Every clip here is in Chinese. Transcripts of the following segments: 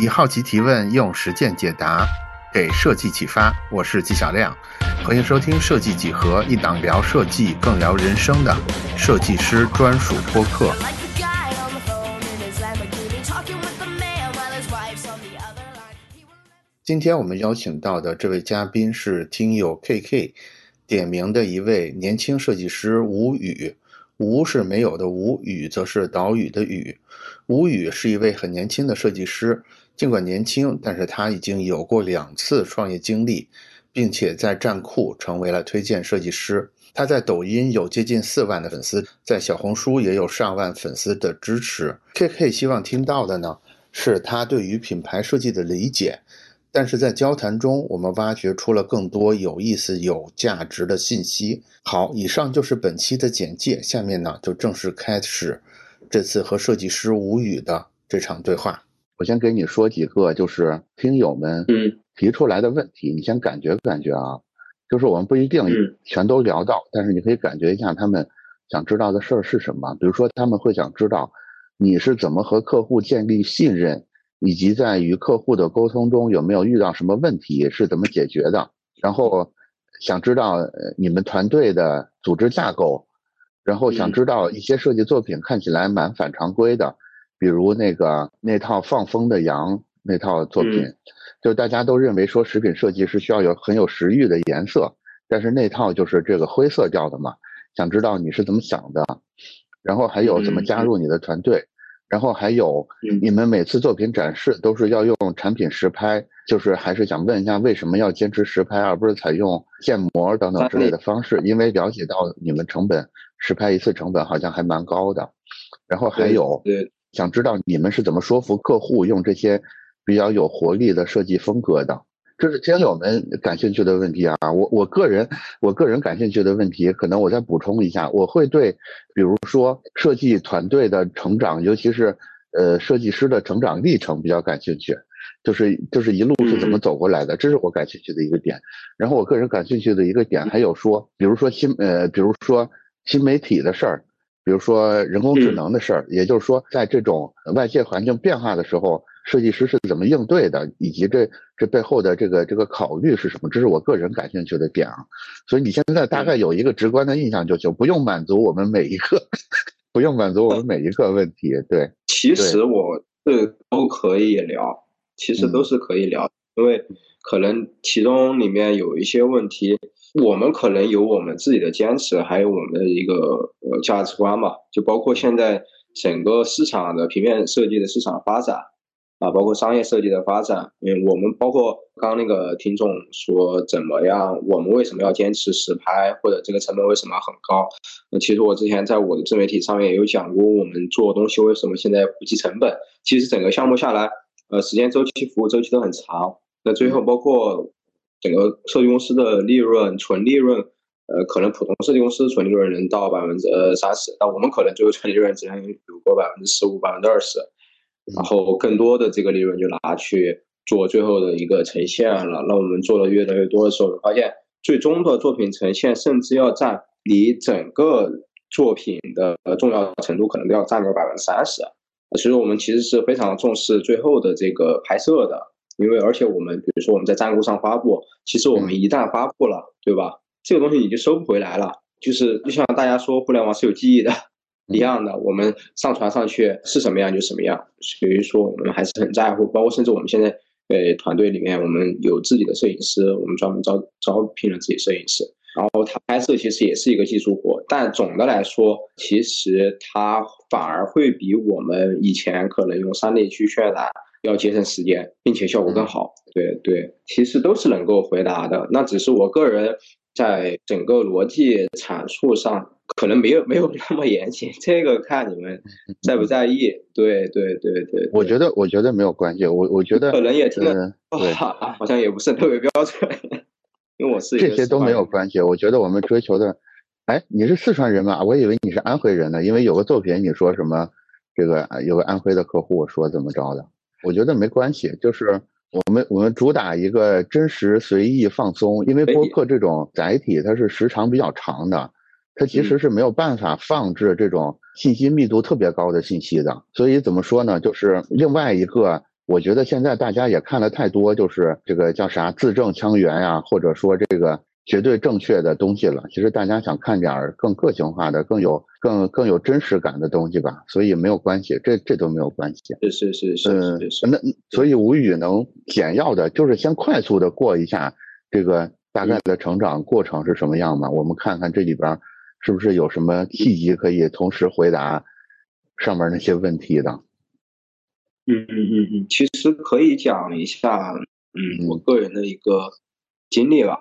以好奇提问，用实践解答，给设计启发。我是纪晓亮，欢迎收听《设计几何》，一档聊设计更聊人生的设计师专属播客。今天我们邀请到的这位嘉宾是听友 KK 点名的一位年轻设计师吴宇。吴是没有的，吴宇则是岛屿的宇。吴宇是一位很年轻的设计师，尽管年轻，但是他已经有过两次创业经历，并且在站酷成为了推荐设计师。他在抖音有接近四万的粉丝，在小红书也有上万粉丝的支持。KK 希望听到的呢，是他对于品牌设计的理解。但是在交谈中，我们挖掘出了更多有意思、有价值的信息。好，以上就是本期的简介，下面呢就正式开始这次和设计师吴宇的这场对话。我先给你说几个，就是听友们嗯提出来的问题，你先感觉感觉啊，就是我们不一定全都聊到，但是你可以感觉一下他们想知道的事儿是什么。比如说，他们会想知道你是怎么和客户建立信任。以及在与客户的沟通中有没有遇到什么问题，是怎么解决的？然后想知道你们团队的组织架构，然后想知道一些设计作品看起来蛮反常规的，比如那个那套放风的羊那套作品，就大家都认为说食品设计是需要有很有食欲的颜色，但是那套就是这个灰色调的嘛。想知道你是怎么想的，然后还有怎么加入你的团队。然后还有，你们每次作品展示都是要用产品实拍，就是还是想问一下，为什么要坚持实拍，而不是采用建模等等之类的方式？因为了解到你们成本实拍一次成本好像还蛮高的。然后还有，想知道你们是怎么说服客户用这些比较有活力的设计风格的。这是听友们感兴趣的问题啊，我我个人我个人感兴趣的问题，可能我再补充一下，我会对比如说设计团队的成长，尤其是呃设计师的成长历程比较感兴趣，就是就是一路是怎么走过来的，这是我感兴趣的一个点。然后我个人感兴趣的一个点还有说，比如说新呃比如说新媒体的事儿，比如说人工智能的事儿，也就是说在这种外界环境变化的时候。设计师是怎么应对的，以及这这背后的这个这个考虑是什么？这是我个人感兴趣的点啊。所以你现在大概有一个直观的印象就行，不用满足我们每一个，不用满足我们每一个问题。对，其实我这都可以聊，其实都是可以聊，因为可能其中里面有一些问题，我们可能有我们自己的坚持，还有我们的一个呃价值观嘛，就包括现在整个市场的平面设计的市场发展。啊，包括商业设计的发展，嗯，我们包括刚刚那个听众说怎么样，我们为什么要坚持实拍，或者这个成本为什么很高？那其实我之前在我的自媒体上面也有讲过，我们做东西为什么现在不计成本？其实整个项目下来，呃，时间周期、服务周期都很长。那最后包括整个设计公司的利润、纯利润，呃，可能普通设计公司纯利润能到百分之三十，但我们可能最后纯利润只能有过百分之十五、百分之二十。然后更多的这个利润就拿去做最后的一个呈现了。那我们做的越来越多的时候，发现最终的作品呈现甚至要占你整个作品的重要程度，可能都要占个百分之三十。所以我们其实是非常重视最后的这个拍摄的，因为而且我们比如说我们在站酷上发布，其实我们一旦发布了，对吧？这个东西你就收不回来了。就是就像大家说，互联网是有记忆的。一样的，我们上传上去是什么样就什么样，所以说我们还是很在乎。包括甚至我们现在，呃，团队里面我们有自己的摄影师，我们专门招招聘了自己摄影师。然后他拍摄其实也是一个技术活，但总的来说，其实他反而会比我们以前可能用三 D 去渲染要节省时间，并且效果更好。对对，其实都是能够回答的。那只是我个人在整个逻辑阐述上。可能没有没有那么严谨，这个看你们在不在意。对对对对，我觉得我觉得没有关系，我我觉得可能也听得对，好像也不是特别标准，因为我是这些都没有关系。我觉得我们追求的，哎，你是四川人吗？我以为你是安徽人呢，因为有个作品你说什么，这个有个安徽的客户说怎么着的，我觉得没关系，就是我们我们主打一个真实、随意、放松，因为播客这种载体它是时长比较长的。它其实是没有办法放置这种信息密度特别高的信息的，所以怎么说呢？就是另外一个我觉得现在大家也看了太多，就是这个叫啥字正腔圆呀，或者说这个绝对正确的东西了。其实大家想看点儿更个性化的、更有、更更有真实感的东西吧。所以没有关系，这这都没有关系。是是是是是。那所以无语能简要的，就是先快速的过一下这个大概的成长过程是什么样嘛？我们看看这里边是不是有什么契机可以同时回答上面那些问题的。嗯嗯嗯嗯，其实可以讲一下，嗯，我个人的一个经历吧。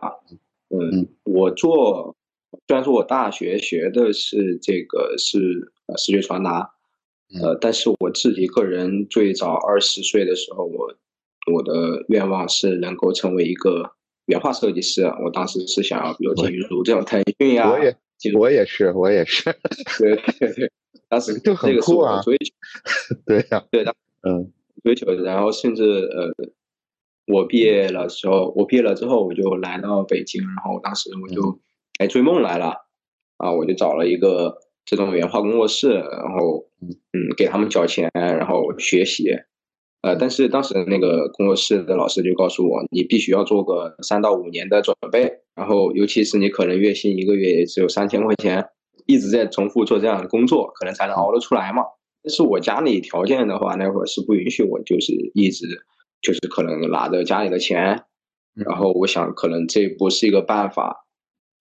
嗯，我做，虽然说我大学学的是这个是呃视觉传达，呃，但是我自己个人最早二十岁的时候，我我的愿望是能够成为一个原画设计师。我当时是想要，比如进入这种腾讯呀，我也，我也是，我也是，对对对，当时就很酷啊，追求，对呀，对的。嗯，追求，然后甚至呃，我毕业了之后，我毕业了之后，我就来到北京，然后当时我就哎追梦来了，啊，我就找了一个这种原画工作室，然后嗯。给他们交钱，然后学习，呃，但是当时那个工作室的老师就告诉我，你必须要做个三到五年的准备，然后尤其是你可能月薪一个月也只有三千块钱，一直在重复做这样的工作，可能才能熬得出来嘛。但是我家里条件的话，那会儿是不允许我，就是一直就是可能拿着家里的钱，然后我想可能这不是一个办法，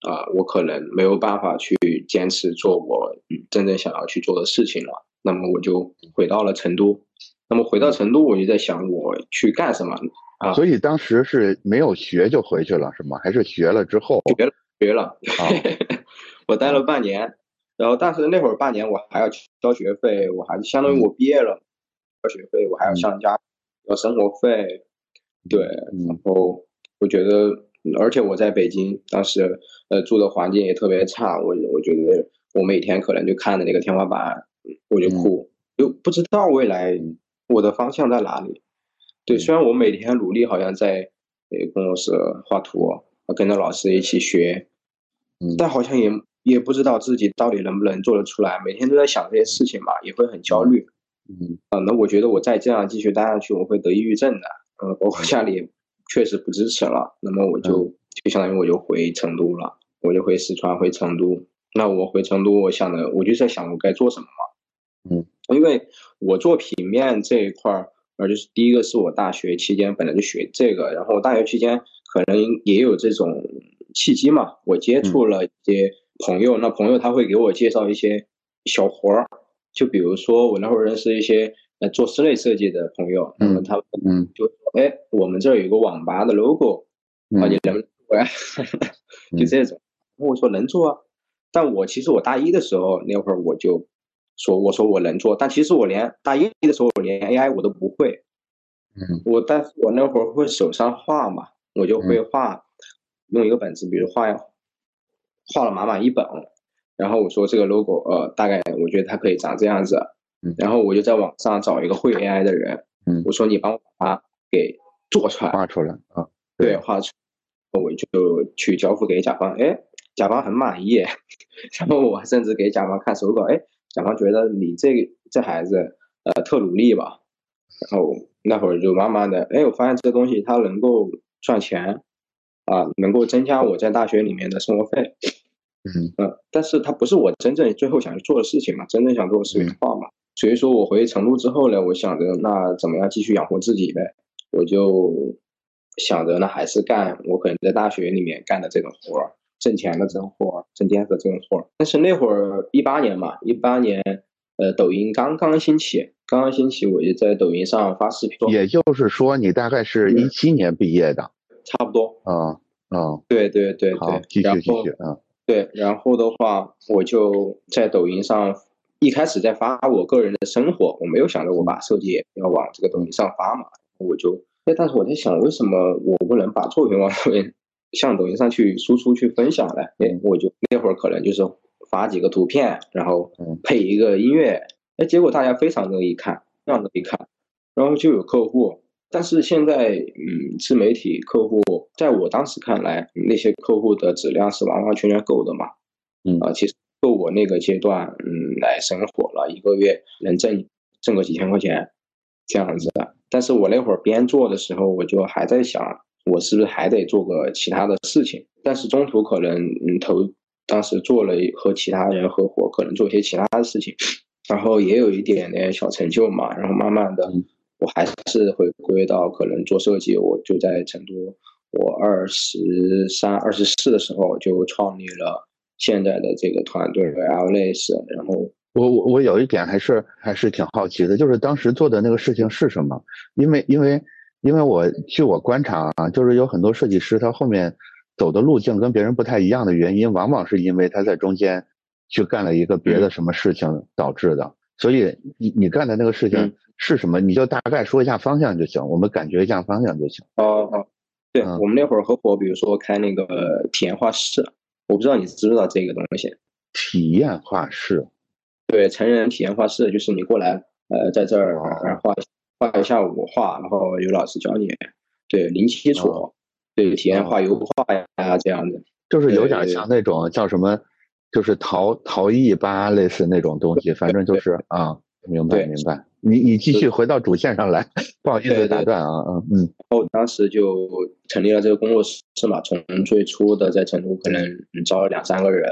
啊，我可能没有办法去坚持做我真正想要去做的事情了。那么我就回到了成都。那么回到成都，我就在想我去干什么啊？所以当时是没有学就回去了是吗？还是学了之后？学了，学了。啊 我待了半年。然后，但是那会儿半年我还要交学费，我还是相当于我毕业了，交学费，我还要向家要生活费，对。然后我觉得，而且我在北京，当时呃住的环境也特别差，我我觉得我每天可能就看着那个天花板，我就哭，就不知道未来我的方向在哪里。对，虽然我每天努力，好像在呃工作室画图，跟着老师一起学，但好像也。也不知道自己到底能不能做得出来，每天都在想这些事情嘛，也会很焦虑。嗯，啊，那我觉得我再这样继续待下去，我会得抑郁症的。呃，包括家里确实不支持了，那么我就就相当于我就回成都了，我就回四川，回成都。那我回成都，我想的我就在想我该做什么嘛。嗯，因为我做平面这一块儿，呃，就是第一个是我大学期间本来就学这个，然后我大学期间可能也有这种契机嘛，我接触了一些。朋友，那朋友他会给我介绍一些小活儿，就比如说我那会儿认识一些呃做室内设计的朋友，那么他嗯就哎我们这儿有个网吧的 logo，啊你能不能做呀？就这种，我说能做啊，但我其实我大一的时候那会儿我就说我说我能做，但其实我连大一的时候我连 AI 我都不会，嗯，我但是我那会儿会手上画嘛，我就会画，用一个本子，比如画。画了满满一本，然后我说这个 logo，呃，大概我觉得它可以长这样子，然后我就在网上找一个会 AI 的人，嗯，我说你帮我把它给做出来，画出来啊，对，画出，我就去交付给甲方，哎，甲方很满意，然后我甚至给甲方看手稿，哎，甲方觉得你这这孩子，呃，特努力吧，然后那会儿就慢慢的，哎，我发现这东西它能够赚钱。啊，能够增加我在大学里面的生活费，嗯。嗯，但是它不是我真正最后想去做的事情嘛，真正想做的是原画嘛，所以说我回成都之后呢，我想着那怎么样继续养活自己呗，我就想着那还是干我可能在大学里面干的这种活儿，挣钱的这种活儿，挣钱的这种活儿。但是那会儿一八年嘛，一八年呃，抖音刚刚兴起，刚刚兴起，我就在抖音上发视频。也就是说，你大概是一七年毕业的。差不多啊啊，对对对对，继续继续啊，对，然后的话，我就在抖音上一开始在发我个人的生活，我没有想着我把设计要往这个东西上发嘛，我就哎，但是我在想，为什么我不能把作品往上面向抖音上去输出去分享呢？哎，我就那会儿可能就是发几个图片，然后配一个音乐，哎，结果大家非常乐意看，非常乐意看，然后就有客户。但是现在，嗯，自媒体客户，在我当时看来，那些客户的质量是完完全全够的嘛，嗯啊，其实我那个阶段，嗯，来生活了，一个月能挣挣个几千块钱，这样子的。但是我那会儿边做的时候，我就还在想，我是不是还得做个其他的事情？但是中途可能嗯投，当时做了和其他人合伙，可能做些其他的事情，然后也有一点点小成就嘛。然后慢慢的，我还是回归到可能做设计。我就在成都，我二十三、二十四的时候就创立了现在的这个团队 L l s 然后。我我我有一点还是还是挺好奇的，就是当时做的那个事情是什么？因为因为因为我据我观察啊，就是有很多设计师他后面走的路径跟别人不太一样的原因，往往是因为他在中间去干了一个别的什么事情导致的。所以你你干的那个事情是什么？你就大概说一下方向就行，我们感觉一下方向就行。哦哦，对我们那会儿合伙，比如说开那个体验画室，我不知道你知不知道这个东西。体验画室。对成人体验画室，就是你过来，呃，在这儿画画一下午画，然后有老师教你，对零基础，对体验画油画呀这样子，就是有点像那种叫什么，就是陶陶艺吧，类似那种东西，反正就是啊，明白明白。你你继续回到主线上来，不好意思打断啊，嗯嗯。然后当时就成立了这个工作室嘛，从最初的在成都可能招了两三个人。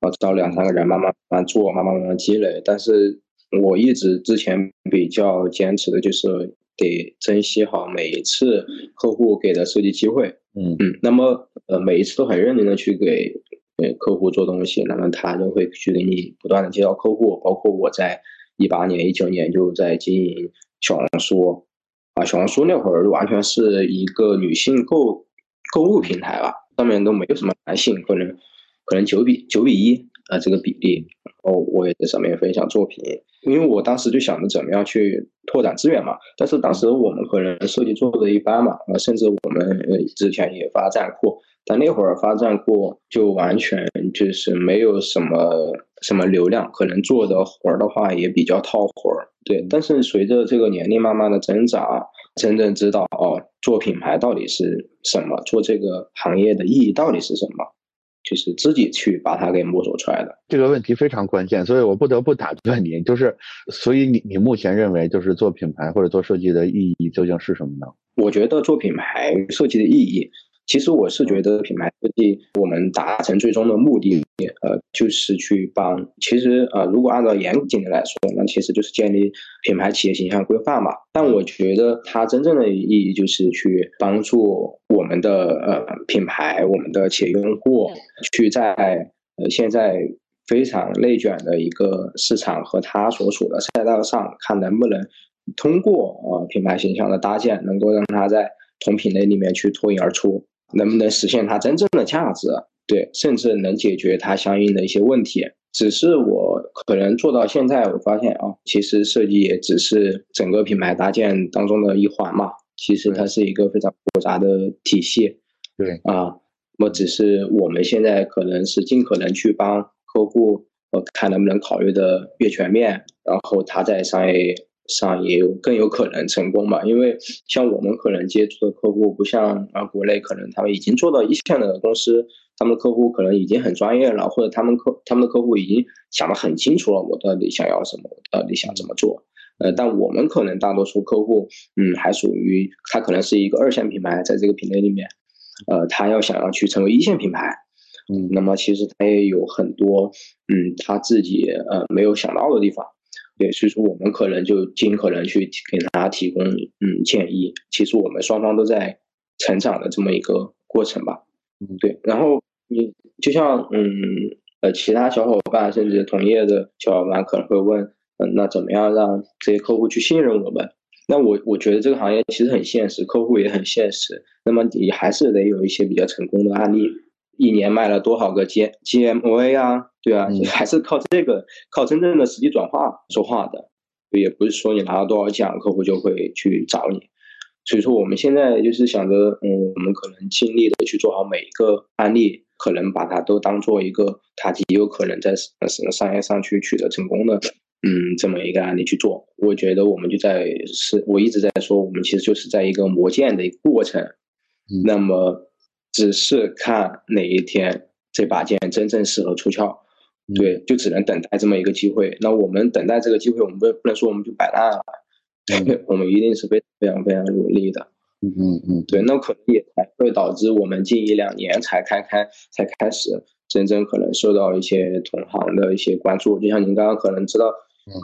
然后招两三个人，慢慢慢慢做，慢慢慢慢积累。但是我一直之前比较坚持的就是得珍惜好每一次客户给的设计机会。嗯嗯。那么呃，每一次都很认真的去给给客户做东西，那么他就会去给你不断的介绍客户。包括我在一八年、一九年就在经营小红书啊，小红书那会儿完全是一个女性购购物平台吧，上面都没有什么男性可能。可能九比九比一啊，这个比例，然后我也在上面分享作品，因为我当时就想着怎么样去拓展资源嘛。但是当时我们可能设计做的一般嘛，啊，甚至我们之前也发站库，但那会儿发站库就完全就是没有什么什么流量，可能做的活儿的话也比较套活儿。对，但是随着这个年龄慢慢的增长，真正知道哦，做品牌到底是什么，做这个行业的意义到底是什么。就是自己去把它给摸索出来的这个问题非常关键，所以我不得不打断你。就是，所以你你目前认为就是做品牌或者做设计的意义究竟是什么呢？我觉得做品牌设计的意义。其实我是觉得品牌设计，我们达成最终的目的，呃，就是去帮。其实呃，如果按照严谨的来说，那其实就是建立品牌企业形象规范嘛。但我觉得它真正的意义就是去帮助我们的呃品牌、我们的企业用户，去在呃现在非常内卷的一个市场和它所处的赛道上，看能不能通过呃品牌形象的搭建，能够让它在同品类里面去脱颖而出。能不能实现它真正的价值？对，甚至能解决它相应的一些问题。只是我可能做到现在，我发现啊，其实设计也只是整个品牌搭建当中的一环嘛。其实它是一个非常复杂的体系。对啊，我只是我们现在可能是尽可能去帮客户，我，看能不能考虑的越全面，然后他在商业。上也有更有可能成功吧？因为像我们可能接触的客户，不像啊国内可能他们已经做到一线的公司，他们的客户可能已经很专业了，或者他们客他们的客户已经想得很清楚了，我到底想要什么，我到底想怎么做。呃，但我们可能大多数客户，嗯，还属于他可能是一个二线品牌，在这个品类里面，呃，他要想要去成为一线品牌，嗯，那么其实他也有很多，嗯，他自己呃没有想到的地方。对，所以说我们可能就尽可能去给他提供嗯建议。其实我们双方都在成长的这么一个过程吧。嗯，对。然后你就像嗯呃其他小伙伴甚至同业的小伙伴可能会问，嗯，那怎么样让这些客户去信任我们？那我我觉得这个行业其实很现实，客户也很现实。那么你还是得有一些比较成功的案例。一年卖了多少个 G G M A 啊？对啊，还是靠这个，靠真正的实际转化说话的，也不是说你拿到多少奖，客户就会去找你。所以说，我们现在就是想着，嗯，我们可能尽力的去做好每一个案例，可能把它都当做一个它极有可能在商商业上去取得成功的，嗯，这么一个案例去做。我觉得我们就在是，我一直在说，我们其实就是在一个磨剑的一个过程。那么。只是看哪一天这把剑真正适合出鞘，对，就只能等待这么一个机会。那我们等待这个机会，我们不不能说我们就摆烂了，对我们一定是非非常非常努力的。嗯嗯嗯，对，那可能也才会导致我们近一两年才开开才开始真正可能受到一些同行的一些关注。就像您刚刚可能知道，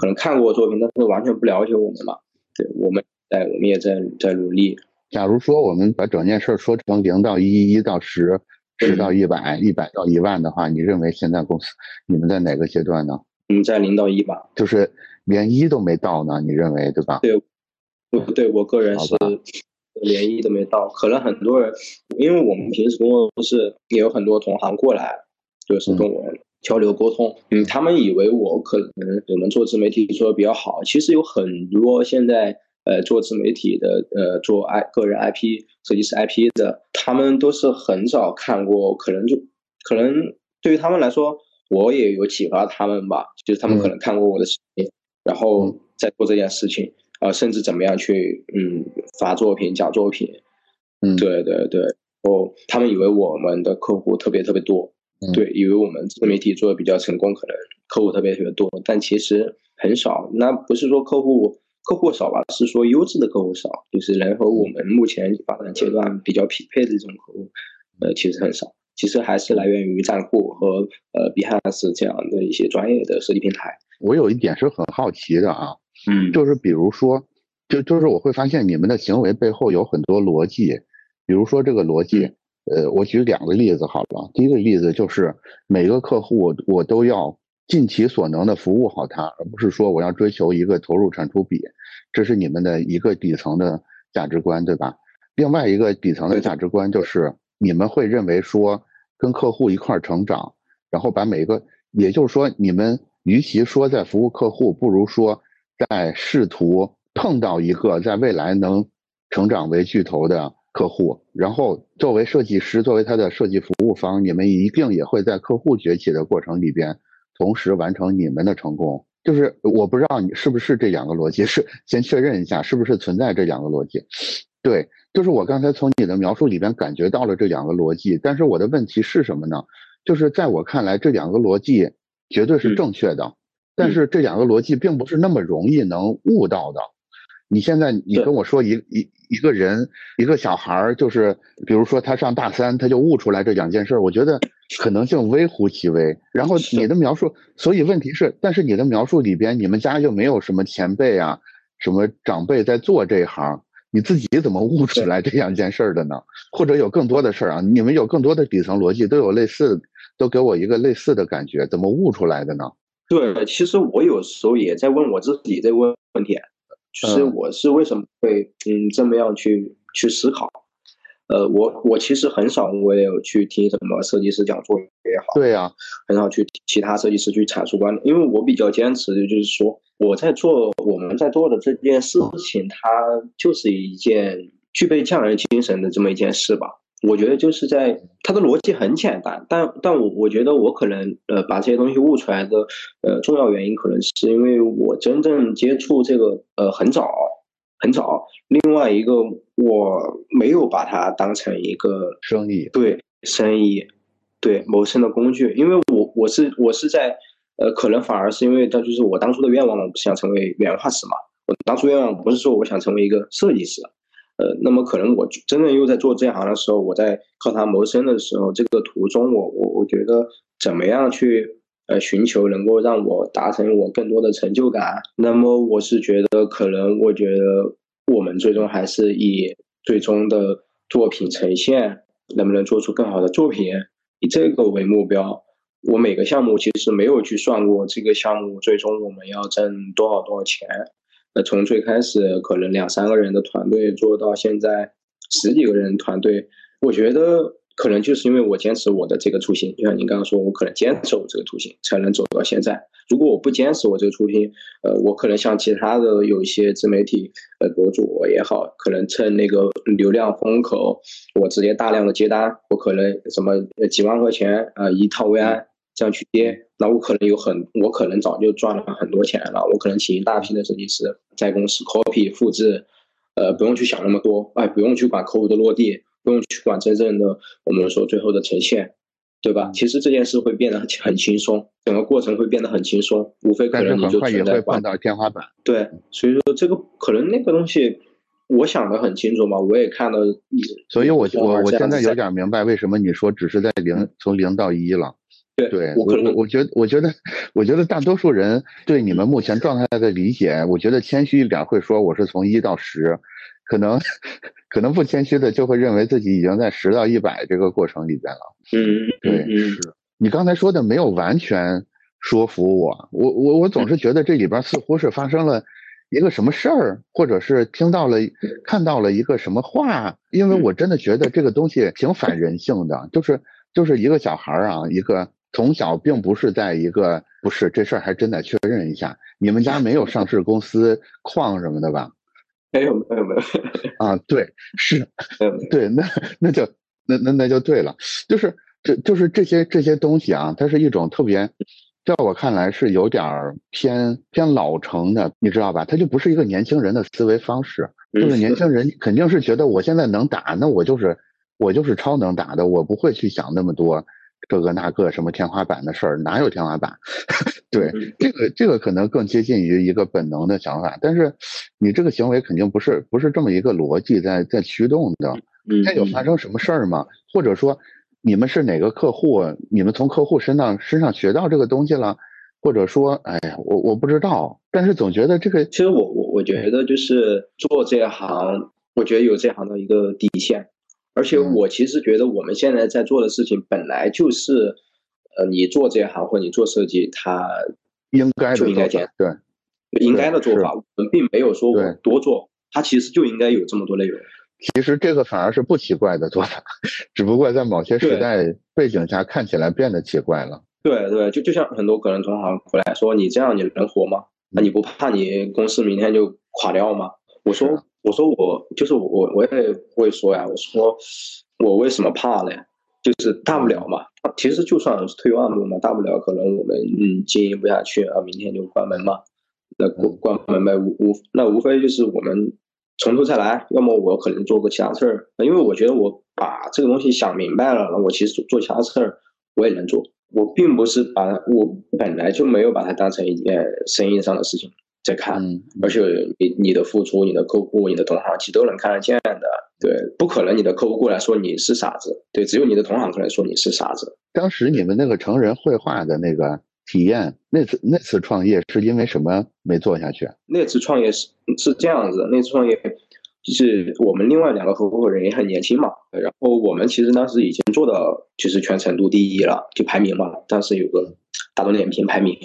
可能看过作品，但是完全不了解我们嘛。对，我们在我们也在在努力。假如说我们把整件事说成零到一，一到十，十到一百，一百到一万的话，你认为现在公司你们在哪个阶段呢？嗯，在零到一吧，就是连一都没到呢。你认为对吧？对，对我个人是。连一都没到，可能很多人，因为我们平时工作室也有很多同行过来，就是跟我交流沟通。嗯，他们以为我可能我们做自媒体做的比较好，其实有很多现在呃做自媒体的呃做 i 个人 IP 设计师 IP 的，他们都是很少看过，可能就可能对于他们来说，我也有启发他们吧，就是他们可能看过我的视频，然后再做这件事情。啊，甚至怎么样去嗯发作品、讲作品，嗯，对对对，哦，他们以为我们的客户特别特别多，对，以为我们自媒体做的比较成功，可能客户特别特别多，但其实很少。那不是说客户客户少吧，是说优质的客户少，就是能和我们目前发展阶段比较匹配的这种客户，呃，其实很少。其实还是来源于站酷和呃 Behance 这样的一些专业的设计平台。我有一点是很好奇的啊。嗯，就是比如说，就就是我会发现你们的行为背后有很多逻辑，比如说这个逻辑，呃，我举两个例子好了。第一个例子就是每个客户我都要尽其所能的服务好他，而不是说我要追求一个投入产出比，这是你们的一个底层的价值观，对吧？另外一个底层的价值观就是你们会认为说跟客户一块儿成长，然后把每一个，也就是说你们与其说在服务客户，不如说。在试图碰到一个在未来能成长为巨头的客户，然后作为设计师，作为他的设计服务方，你们一定也会在客户崛起的过程里边，同时完成你们的成功。就是我不知道你是不是这两个逻辑，是先确认一下是不是存在这两个逻辑。对，就是我刚才从你的描述里边感觉到了这两个逻辑，但是我的问题是什么呢？就是在我看来，这两个逻辑绝对是正确的。但是这两个逻辑并不是那么容易能悟到的。你现在你跟我说一一一个人一个小孩儿，就是比如说他上大三，他就悟出来这两件事儿，我觉得可能性微乎其微。然后你的描述，所以问题是，但是你的描述里边，你们家又没有什么前辈啊，什么长辈在做这一行，你自己怎么悟出来这样一件事儿的呢？或者有更多的事儿啊？你们有更多的底层逻辑，都有类似，都给我一个类似的感觉，怎么悟出来的呢？对，其实我有时候也在问我自己这个问问题，就是我是为什么会嗯这么样去去思考？呃，我我其实很少，我也有去听什么设计师讲座也好，对呀，很少去其他设计师去阐述观点，因为我比较坚持的就是说，我在做我们在做的这件事情，它就是一件具备匠人精神的这么一件事吧。我觉得就是在它的逻辑很简单，但但我我觉得我可能呃把这些东西悟出来的呃重要原因，可能是因为我真正接触这个呃很早很早。另外一个我没有把它当成一个生意，对生意，对谋生的工具，因为我我是我是在呃可能反而是因为它就是我当初的愿望，我不是想成为原画师嘛，我当初愿望不是说我想成为一个设计师。呃，那么可能我真正又在做这行的时候，我在靠它谋生的时候，这个途中，我我我觉得怎么样去呃寻求能够让我达成我更多的成就感？那么我是觉得，可能我觉得我们最终还是以最终的作品呈现，能不能做出更好的作品，以这个为目标。我每个项目其实没有去算过这个项目最终我们要挣多少多少钱。那从最开始可能两三个人的团队做到现在十几个人团队，我觉得可能就是因为我坚持我的这个初心，就像您刚刚说，我可能坚持我这个初心才能走到现在。如果我不坚持我这个初心，呃，我可能像其他的有一些自媒体呃博主也好，可能趁那个流量风口，我直接大量的接单，我可能什么几万块钱啊一套 VI。这样去接，那我可能有很，我可能早就赚了很多钱了。我可能请一大批的设计师在公司 copy 复制，呃，不用去想那么多，哎，不用去管客户的落地，不用去管真正的我们说最后的呈现，对吧？其实这件事会变得很很轻松，整个过程会变得很轻松，无非可能你就存在碰到天花板。对，所以说这个可能那个东西，我想的很清楚嘛，我也看到，所以我我我现在有点明白为什么你说只是在零从零到一了。对，我我我觉得我觉得我觉得大多数人对你们目前状态的理解，我觉得谦虚一点会说我是从一到十，可能可能不谦虚的就会认为自己已经在十到一百这个过程里边了。嗯，对，是你刚才说的没有完全说服我，我我我总是觉得这里边似乎是发生了。一个什么事儿，或者是听到了、看到了一个什么话，因为我真的觉得这个东西挺反人性的，就是就是一个小孩儿啊，一个从小并不是在一个不是这事儿还真得确认一下，你们家没有上市公司矿什么的吧？没有没有没有 啊，对，是 对，那那就那那那就对了，就是这就是这些这些东西啊，它是一种特别。在我看来是有点偏偏老成的，你知道吧？它就不是一个年轻人的思维方式。就是年轻人肯定是觉得我现在能打，那我就是我就是超能打的，我不会去想那么多这个那个什么天花板的事儿，哪有天花板？对，这个这个可能更接近于一个本能的想法。但是你这个行为肯定不是不是这么一个逻辑在在驱动的。他有发生什么事儿吗？或者说？你们是哪个客户？你们从客户身上身上学到这个东西了，或者说，哎呀，我我不知道，但是总觉得这个，其实我我我觉得就是做这行，我觉得有这行的一个底线，而且我其实觉得我们现在在做的事情本来就是，呃，你做这行或你做设计，它应该就应该这样，对，应该的做法，我们并没有说我多做，它其实就应该有这么多内容。其实这个反而是不奇怪的做法，只不过在某些时代背景下看起来变得奇怪了。对对，就就像很多可能同行回来说：“你这样你能活吗？那你不怕你公司明天就垮掉吗？”我说：“我说我就是我我也会说呀，我说我为什么怕呢？就是大不了嘛，其实就算是退万步嘛，大不了可能我们嗯经营不下去啊，明天就关门嘛。那关关门呗，无无那无非就是我们。”从头再来，要么我可能做个其他事儿，因为我觉得我把这个东西想明白了，那我其实做其他事儿我也能做。我并不是把我本来就没有把它当成一件生意上的事情在看，而且你你的付出、你的客户、你的同行其实都能看得见的。对，不可能你的客户过来说你是傻子，对，只有你的同行可能说你是傻子。当时你们那个成人绘画的那个。体验那次那次创业是因为什么没做下去？那次创业是是这样子，那次创业就是我们另外两个合伙人也很年轻嘛，然后我们其实当时已经做到就是全成都第一了，就排名嘛，当时有个大众点评排名，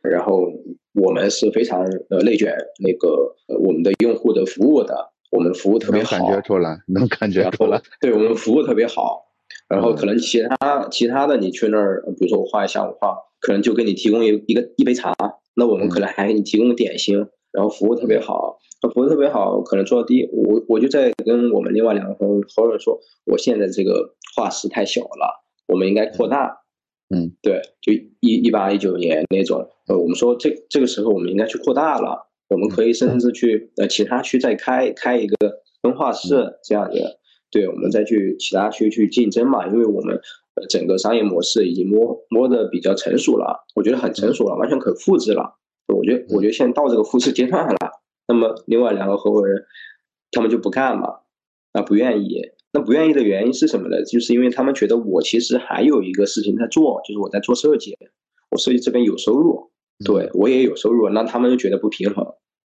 然后我们是非常呃内卷那个我们的用户的服务的，我们服务特别好，能感觉出来，能感觉出来，对我们服务特别好，然后可能其他其他的你去那儿，比如说我画一下午画。可能就给你提供一一个一杯茶，那我们可能还给你提供点心，然后服务特别好，服务特别好，可能做到第一，我我就在跟我们另外两个合伙人说，我现在这个画室太小了，我们应该扩大。嗯，对，就一一八一九年那种，呃，我们说这这个时候我们应该去扩大了，我们可以甚至去呃其他区再开开一个分化室这样的，对，我们再去其他区去竞争嘛，因为我们。呃，整个商业模式已经摸摸的比较成熟了，我觉得很成熟了，完全可复制了。我觉得，我觉得现在到这个复制阶段了。那么，另外两个合伙人他们就不干嘛？啊，不愿意。那不愿意的原因是什么呢？就是因为他们觉得我其实还有一个事情在做，就是我在做设计，我设计这边有收入，对我也有收入，那他们就觉得不平衡。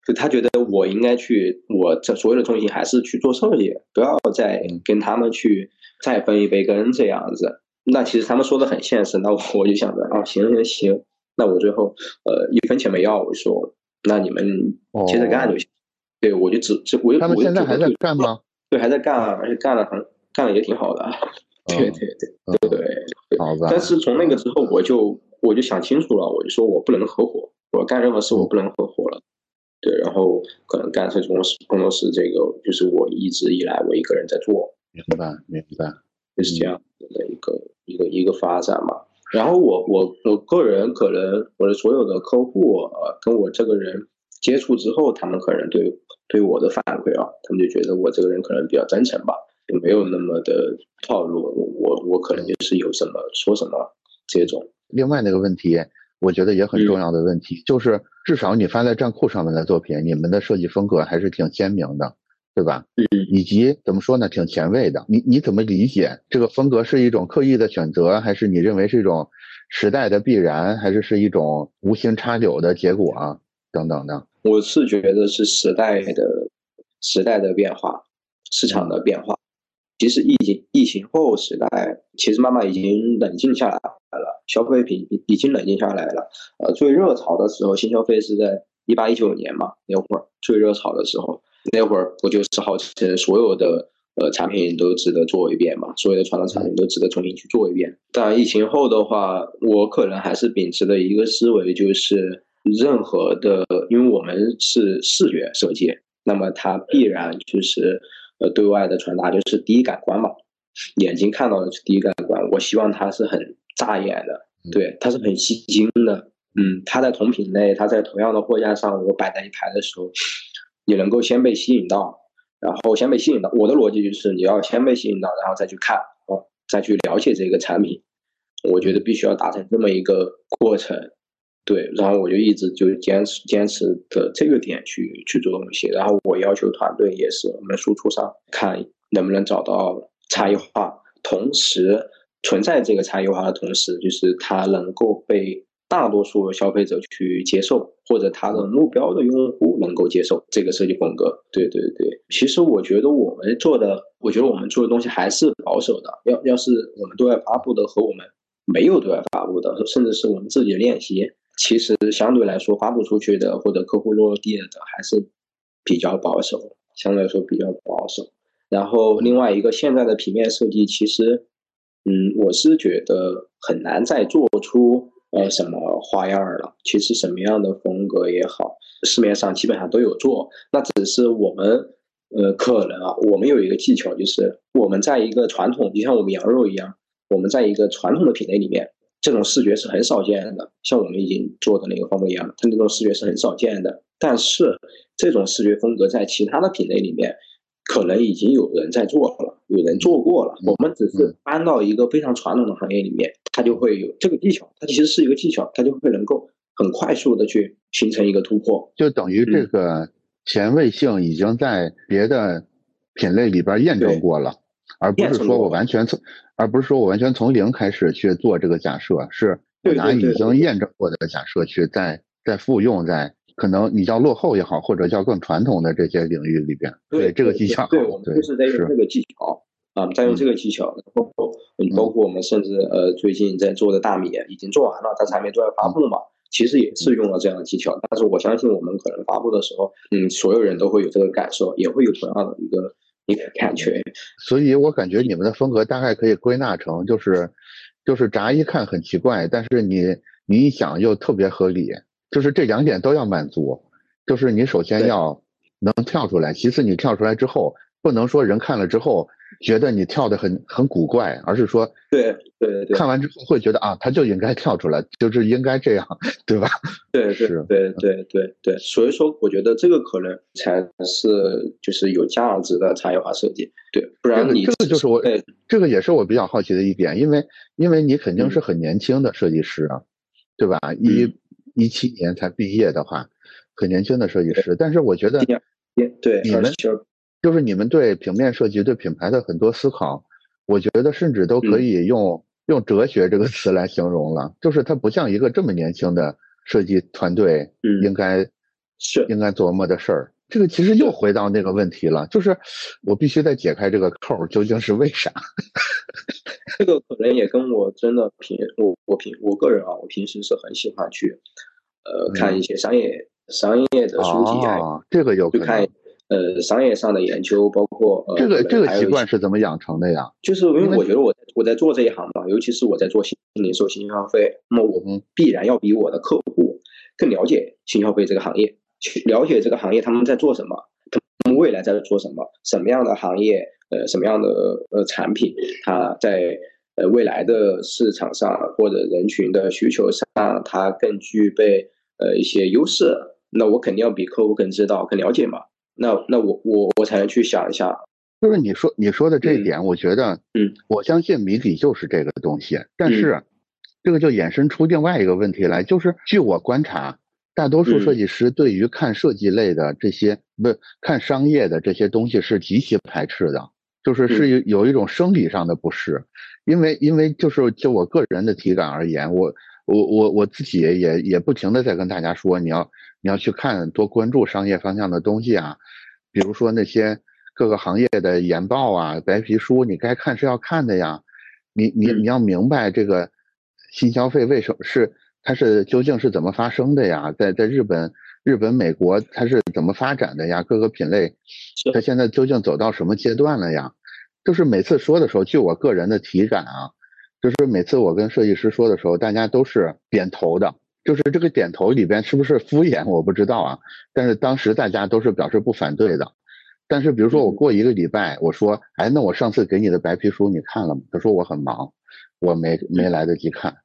就他觉得我应该去，我这所有的重心还是去做设计，不要再跟他们去再分一杯羹这样子。那其实他们说的很现实，那我就想着啊，行行行，那我最后呃一分钱没要，我说那你们接着干就行。对，我就只只我就他们现在还在干吗？对，还在干啊，而且干的很干的也挺好的。对对对对对，好吧。但是从那个之后，我就我就想清楚了，我就说我不能合伙，我干任何事我不能合伙了。对，然后可能干设计公司工作室这个就是我一直以来我一个人在做。明白明白，就是这样的一个。一个一个发展嘛，然后我我我个人可能我的所有的客户呃跟我这个人接触之后，他们可能对对我的反馈啊，他们就觉得我这个人可能比较真诚吧，就没有那么的套路，我我可能就是有什么说什么这种。另外那个问题，我觉得也很重要的问题，就是至少你发在站酷上面的作品，你们的设计风格还是挺鲜明的。对吧？嗯，以及怎么说呢，挺前卫的。你你怎么理解这个风格是一种刻意的选择，还是你认为是一种时代的必然，还是是一种无心插柳的结果啊？等等的。我是觉得是时代的时代的变化，市场的变化。其实疫情疫情后时代，其实慢慢已经冷静下来了，消费品已经冷静下来了。呃，最热潮的时候，新消费是在一八一九年嘛，那会儿最热潮的时候，那会儿不就是号称所有的呃产品都值得做一遍嘛，所有的传统产品都值得重新去做一遍。但疫情后的话，我可能还是秉持的一个思维，就是任何的，因为我们是视觉设计，那么它必然就是。呃，对外的传达就是第一感官嘛，眼睛看到的是第一感官。我希望它是很扎眼的，对，它是很吸睛的。嗯，它在同品类，它在同样的货架上，我摆在一排的时候，你能够先被吸引到，然后先被吸引到。我的逻辑就是你要先被吸引到，然后再去看，哦，再去了解这个产品。我觉得必须要达成这么一个过程。对，然后我就一直就坚持坚持的这个点去去做东西，然后我要求团队也是我们输出上看能不能找到差异化，同时存在这个差异化的同时，就是它能够被大多数消费者去接受，或者他的目标的用户能够接受这个设计风格。对对对，其实我觉得我们做的，我觉得我们做的东西还是保守的。要要是我们对外发布的和我们没有对外发布的，甚至是我们自己的练习。其实相对来说，发布出去的或者客户落地的还是比较保守，相对来说比较保守。然后另外一个，现在的平面设计其实，嗯，我是觉得很难再做出呃什么花样了。其实什么样的风格也好，市面上基本上都有做。那只是我们呃可能啊，我们有一个技巧，就是我们在一个传统，就像我们羊肉一样，我们在一个传统的品类里面。这种视觉是很少见的，像我们已经做的那个方木一样，它那种视觉是很少见的。但是这种视觉风格在其他的品类里面，可能已经有人在做了，有人做过了。我们只是搬到一个非常传统的行业里面，它就会有这个技巧，它其实是一个技巧，它就会能够很快速的去形成一个突破。就等于这个前卫性已经在别的品类里边验证过了。而不是说我完全从，而不是说我完全从零开始去做这个假设，是我拿已经验证过的假设去再再复用在可能你叫落后也好，或者叫更传统的这些领域里边。对这个技巧，对我们就是在用这个技巧啊，在用这个技巧，包括包括我们甚至呃最近在做的大米已经做完了，但是还没做发布嘛，其实也是用了这样的技巧。但是我相信我们可能发布的时候，嗯，所有人都会有这个感受，也会有同样的一个。一个感觉，所以我感觉你们的风格大概可以归纳成就是，就是乍一看很奇怪，但是你你一想又特别合理，就是这两点都要满足，就是你首先要能跳出来，其次你跳出来之后，不能说人看了之后。觉得你跳的很很古怪，而是说，对对对，看完之后会觉得啊，他就应该跳出来，就是应该这样，对吧？对是，对对对。对，所以说我觉得这个可能才是就是有价值的差异化设计，对，不然你这个就是我，这个也是我比较好奇的一点，因为因为你肯定是很年轻的设计师啊，对吧？一一七年才毕业的话，很年轻的设计师，但是我觉得，对你们。就是你们对平面设计、对品牌的很多思考，我觉得甚至都可以用用哲学这个词来形容了。就是它不像一个这么年轻的设计团队应该是应该琢磨的事儿。这个其实又回到那个问题了，就是我必须得解开这个扣，究竟是为啥？这个可能也跟我真的平我我平我个人啊，我平时是很喜欢去呃看一些商业商业的书籍啊，这个有看。呃，商业上的研究，包括呃，这个这个习惯是怎么养成的呀？就是因为我觉得我我在做这一行嘛，尤其是我在做新零售、新消费，那么我们必然要比我的客户更了解新消费这个行业，去了解这个行业他们在做什么，他们未来在做什么，什么样的行业，呃，什么样的呃产品，它在呃未来的市场上或者人群的需求上，它更具备呃一些优势，那我肯定要比客户更知道、更了解嘛。那那我我我才能去想一下，就是你说你说的这一点，我觉得，嗯，我相信谜底就是这个东西。但是，这个就衍生出另外一个问题来，就是据我观察，大多数设计师对于看设计类的这些，不看商业的这些东西是极其排斥的，就是是有有一种生理上的不适，因为因为就是就我个人的体感而言，我我我我自己也也不停的在跟大家说，你要你要去看多关注商业方向的东西啊，比如说那些各个行业的研报啊、白皮书，你该看是要看的呀，你你你要明白这个新消费为什么是。它是究竟是怎么发生的呀？在在日本、日本、美国，它是怎么发展的呀？各个品类，它现在究竟走到什么阶段了呀？就是每次说的时候，据我个人的体感啊，就是每次我跟设计师说的时候，大家都是点头的。就是这个点头里边是不是敷衍，我不知道啊。但是当时大家都是表示不反对的。但是比如说我过一个礼拜，我说，哎，那我上次给你的白皮书你看了吗？他说我很忙，我没没来得及看。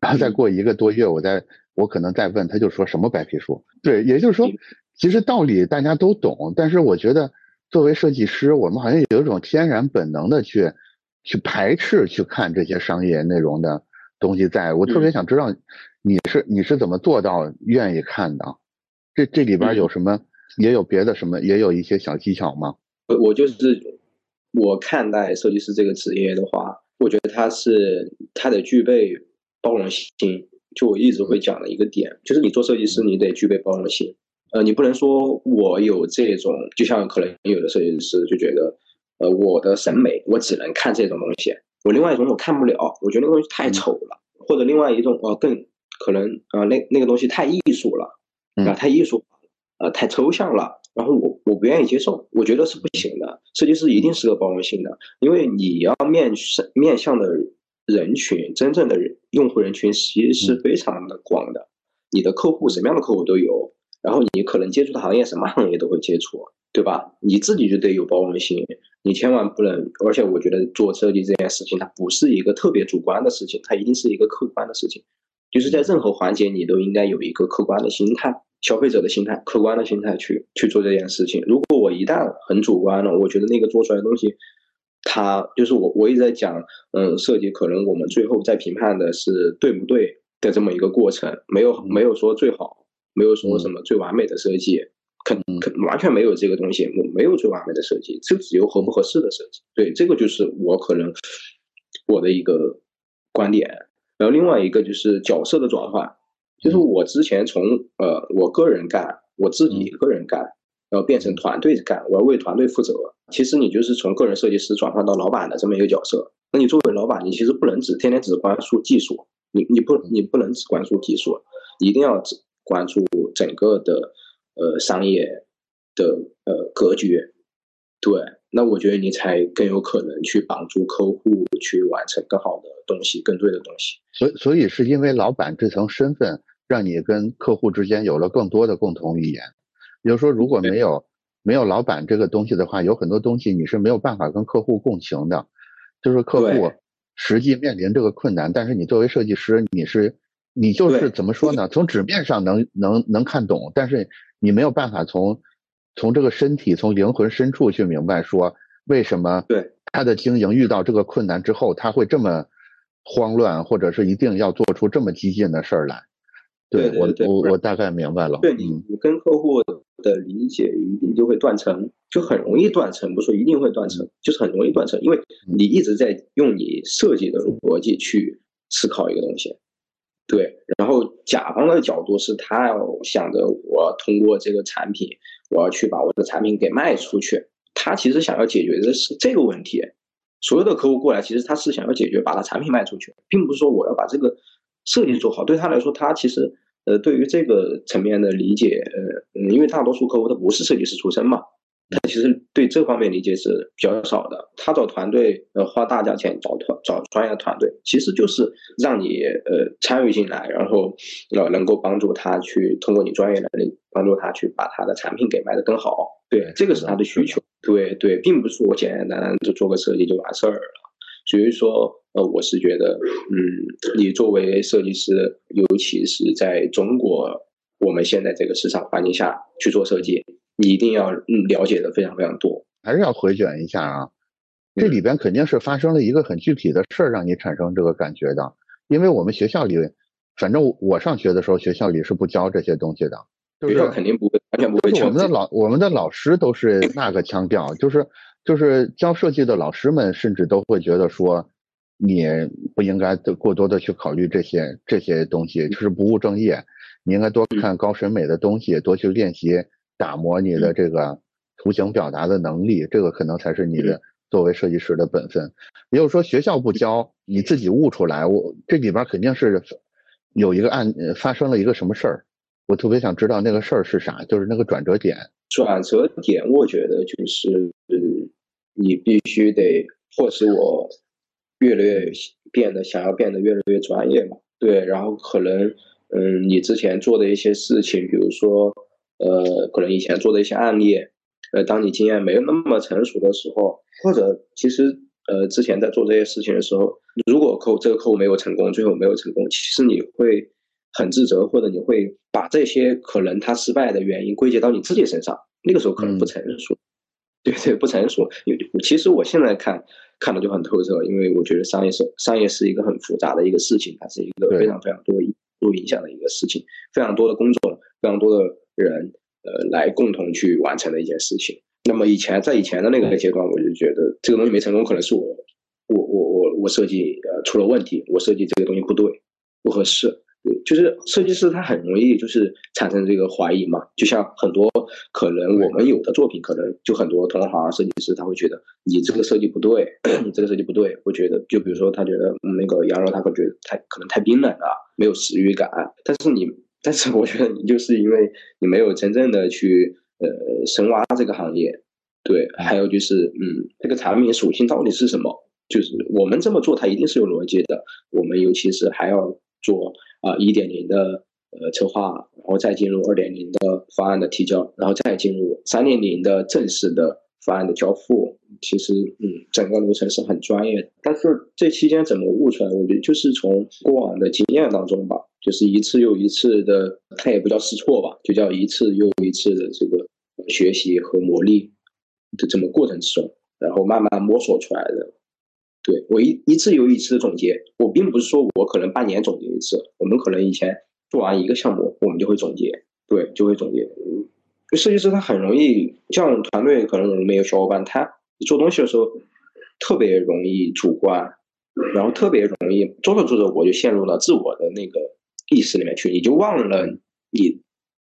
然后再过一个多月，我再我可能再问，他就说什么白皮书？对，也就是说，其实道理大家都懂，但是我觉得作为设计师，我们好像有一种天然本能的去去排斥去看这些商业内容的东西。在我特别想知道，你是你是怎么做到愿意看的？这这里边有什么？也有别的什么？也有一些小技巧吗？我我就是我看待设计师这个职业的话，我觉得他是他得具备。包容性，就我一直会讲的一个点，就是你做设计师，你得具备包容性。呃，你不能说我有这种，就像可能有的设计师就觉得，呃，我的审美我只能看这种东西，我另外一种我看不了，我觉得那个东西太丑了，或者另外一种呃更可能啊那那个东西太艺术了，啊太艺术，呃太抽象了，然后我我不愿意接受，我觉得是不行的。设计师一定是个包容性的，因为你要面面向的。人群真正的用户人群其实是非常的广的，你的客户什么样的客户都有，然后你可能接触的行业什么行业都会接触，对吧？你自己就得有包容性，你千万不能。而且我觉得做设计这件事情，它不是一个特别主观的事情，它一定是一个客观的事情。就是在任何环节，你都应该有一个客观的心态，消费者的心态，客观的心态去去做这件事情。如果我一旦很主观了，我觉得那个做出来的东西。它就是我，我一直在讲，嗯，设计可能我们最后在评判的是对不对的这么一个过程，没有没有说最好，没有说什么最完美的设计，肯肯完全没有这个东西，我没有最完美的设计，就只有合不合适的设计。对，这个就是我可能我的一个观点。然后另外一个就是角色的转换，就是我之前从呃我个人干，我自己一个人干。然后变成团队干，我要为团队负责。其实你就是从个人设计师转换到老板的这么一个角色。那你作为老板，你其实不能只天天只关注技术，你你不你不能只关注技术，你一定要只关注整个的呃商业的呃格局。对，那我觉得你才更有可能去帮助客户去完成更好的东西，更对的东西。所所以是因为老板这层身份，让你跟客户之间有了更多的共同语言。比如说，如果没有没有老板这个东西的话，有很多东西你是没有办法跟客户共情的。就是客户实际面临这个困难，但是你作为设计师，你是你就是怎么说呢？从纸面上能能能看懂，但是你没有办法从从这个身体、从灵魂深处去明白说为什么对他的经营遇到这个困难之后，他会这么慌乱，或者是一定要做出这么激进的事儿来。对我我我大概明白了。对你你跟客户的理解一定就会断层，就很容易断层，不说一定会断层，就是很容易断层，因为你一直在用你设计的逻辑去思考一个东西。对，然后甲方的角度是他要想着我通过这个产品，我要去把我的产品给卖出去。他其实想要解决的是这个问题。所有的客户过来，其实他是想要解决把他产品卖出去，并不是说我要把这个设计做好。对他来说，他其实。呃，对于这个层面的理解，呃，因为大多数客户他不是设计师出身嘛，他其实对这方面理解是比较少的。他找团队，呃，花大价钱找团找专业团队，其实就是让你呃参与进来，然后呃能够帮助他去通过你专业能力帮助他去把他的产品给卖得更好。对，这个是他的需求。对对，并不是我简简单单就做个设计就完事儿了。所以说。呃，我是觉得，嗯，你作为设计师，尤其是在中国，我们现在这个市场环境下去做设计，你一定要嗯了解的非常非常多。还是要回卷一下啊，这里边肯定是发生了一个很具体的事儿，让你产生这个感觉的。因为我们学校里反正我上学的时候，学校里是不教这些东西的。学校肯定不会，完全不会。我们的老我们的老师都是那个腔调，就是就是教设计的老师们，甚至都会觉得说，你不应该过多的去考虑这些这些东西，就是不务正业。你应该多看高审美的东西，多去练习打磨你的这个图形表达的能力，这个可能才是你的作为设计师的本分。也就是说，学校不教，你自己悟出来。我这里边肯定是有一个案发生了一个什么事儿。我特别想知道那个事儿是啥，就是那个转折点。转折点，我觉得就是，呃，你必须得迫使我越来越变得想要变得越来越专业嘛。对，然后可能，嗯，你之前做的一些事情，比如说，呃，可能以前做的一些案例，呃，当你经验没有那么成熟的时候，或者其实，呃，之前在做这些事情的时候，如果客户这个客户没有成功，最后没有成功，其实你会。很自责，或者你会把这些可能他失败的原因归结到你自己身上，那个时候可能不成熟，对对，不成熟。其实我现在看看的就很透彻，因为我觉得商业是商业是一个很复杂的一个事情，它是一个非常非常多多影响的一个事情，非常多的工种，非常多的人，呃，来共同去完成的一件事情。那么以前在以前的那个阶段，我就觉得这个东西没成功，可能是我我我我我设计呃出了问题，我设计这个东西不对，不合适。就是设计师他很容易就是产生这个怀疑嘛，就像很多可能我们有的作品，可能就很多同行设计师他会觉得你这个设计不对，你这个设计不对，会觉得就比如说他觉得那个羊肉他会觉得太可能太冰冷了，没有食欲感，但是你，但是我觉得你就是因为你没有真正的去呃深挖这个行业，对，还有就是嗯这个产品属性到底是什么，就是我们这么做它一定是有逻辑的，我们尤其是还要做。啊，一点零的呃策划，然后再进入二点零的方案的提交，然后再进入三点零的正式的方案的交付。其实，嗯，整个流程是很专业的。但是这期间怎么悟出来？我觉得就是从过往的经验当中吧，就是一次又一次的，它也不叫试错吧，就叫一次又一次的这个学习和磨砺的这么过程之中，然后慢慢摸索出来的。对我一一次又一次的总结，我并不是说我可能半年总结一次，我们可能以前做完一个项目，我们就会总结，对，就会总结。设计师他很容易，像团队可能我们没有小伙伴，他做东西的时候特别容易主观，然后特别容易做着做着我就陷入了自我的那个意识里面去，你就忘了你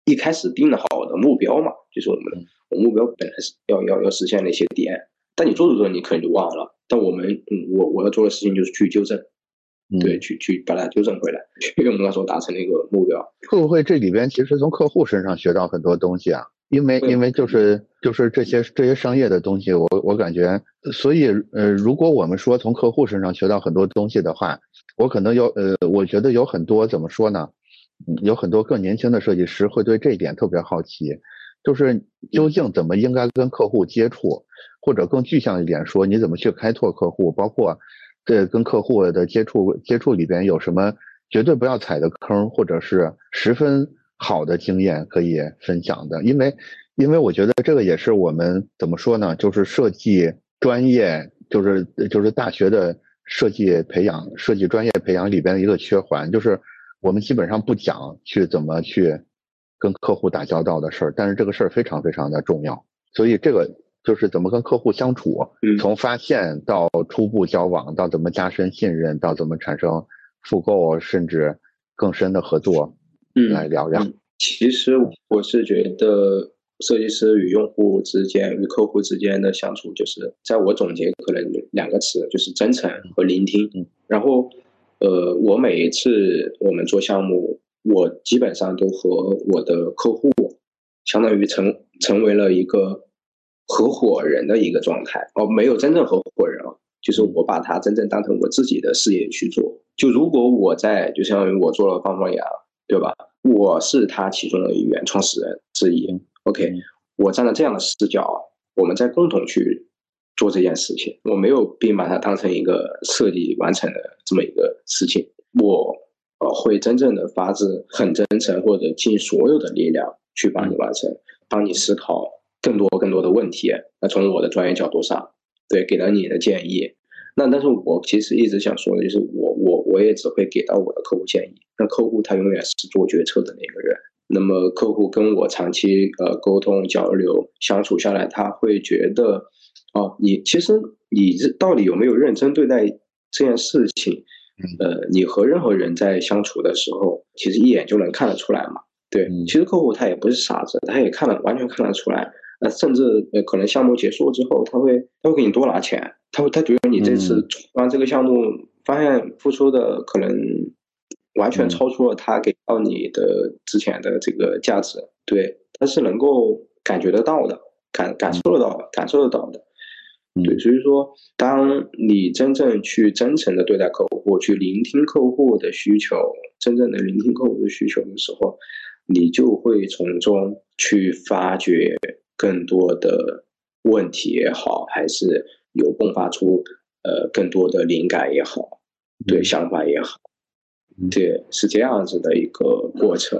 一开始定的好的目标嘛，就是我们的我目标本来是要要要实现那些点，但你做着做着你可能就忘了。但我们，嗯，我我要做的事情就是去纠正，对，去去把它纠正回来，去我们那时候达成那个目标。会不会这里边其实从客户身上学到很多东西啊？因为因为就是就是这些这些商业的东西，我我感觉，所以呃，如果我们说从客户身上学到很多东西的话，我可能有呃，我觉得有很多怎么说呢？有很多更年轻的设计师会对这一点特别好奇，就是究竟怎么应该跟客户接触。或者更具象一点说，你怎么去开拓客户？包括这跟客户的接触接触里边有什么绝对不要踩的坑，或者是十分好的经验可以分享的？因为，因为我觉得这个也是我们怎么说呢？就是设计专业，就是就是大学的设计培养、设计专业培养里边的一个缺环，就是我们基本上不讲去怎么去跟客户打交道的事儿，但是这个事儿非常非常的重要，所以这个。就是怎么跟客户相处，从发现到初步交往，到怎么加深信任，到怎么产生复购，甚至更深的合作，来聊聊。其实我是觉得，设计师与用户之间、与客户之间的相处，就是在我总结可能两个词，就是真诚和聆听。然后，呃，我每一次我们做项目，我基本上都和我的客户，相当于成成为了一个。合伙人的一个状态哦，没有真正合伙人啊，就是我把它真正当成我自己的事业去做。就如果我在，就相当于我做了方方牙，对吧？我是他其中的一员，创始人之一。OK，我站在这样的视角，我们在共同去做这件事情。我没有并把它当成一个设计完成的这么一个事情。我呃会真正的发自很真诚，或者尽所有的力量去帮你完成，帮你思考。更多更多的问题，那从我的专业角度上，对给了你的建议，那但是我其实一直想说的就是，我我我也只会给到我的客户建议，那客户他永远是做决策的那个人。那么客户跟我长期呃沟通交流相处下来，他会觉得，哦，你其实你这到底有没有认真对待这件事情？呃，你和任何人在相处的时候，其实一眼就能看得出来嘛。对，其实客户他也不是傻子，他也看得完全看得出来。呃，甚至呃，可能项目结束之后，他会他会给你多拿钱，他会他觉得你这次完这个项目，发现付出的可能完全超出了他给到你的之前的这个价值。对，他是能够感觉得到的，感感受得到，感受得到的。对，所以说，当你真正去真诚的对待客户，去聆听客户的需求，真正的聆听客户的需求的时候，你就会从中去发掘更多的问题也好，还是有迸发出呃更多的灵感也好，对想法也好，对，是这样子的一个过程。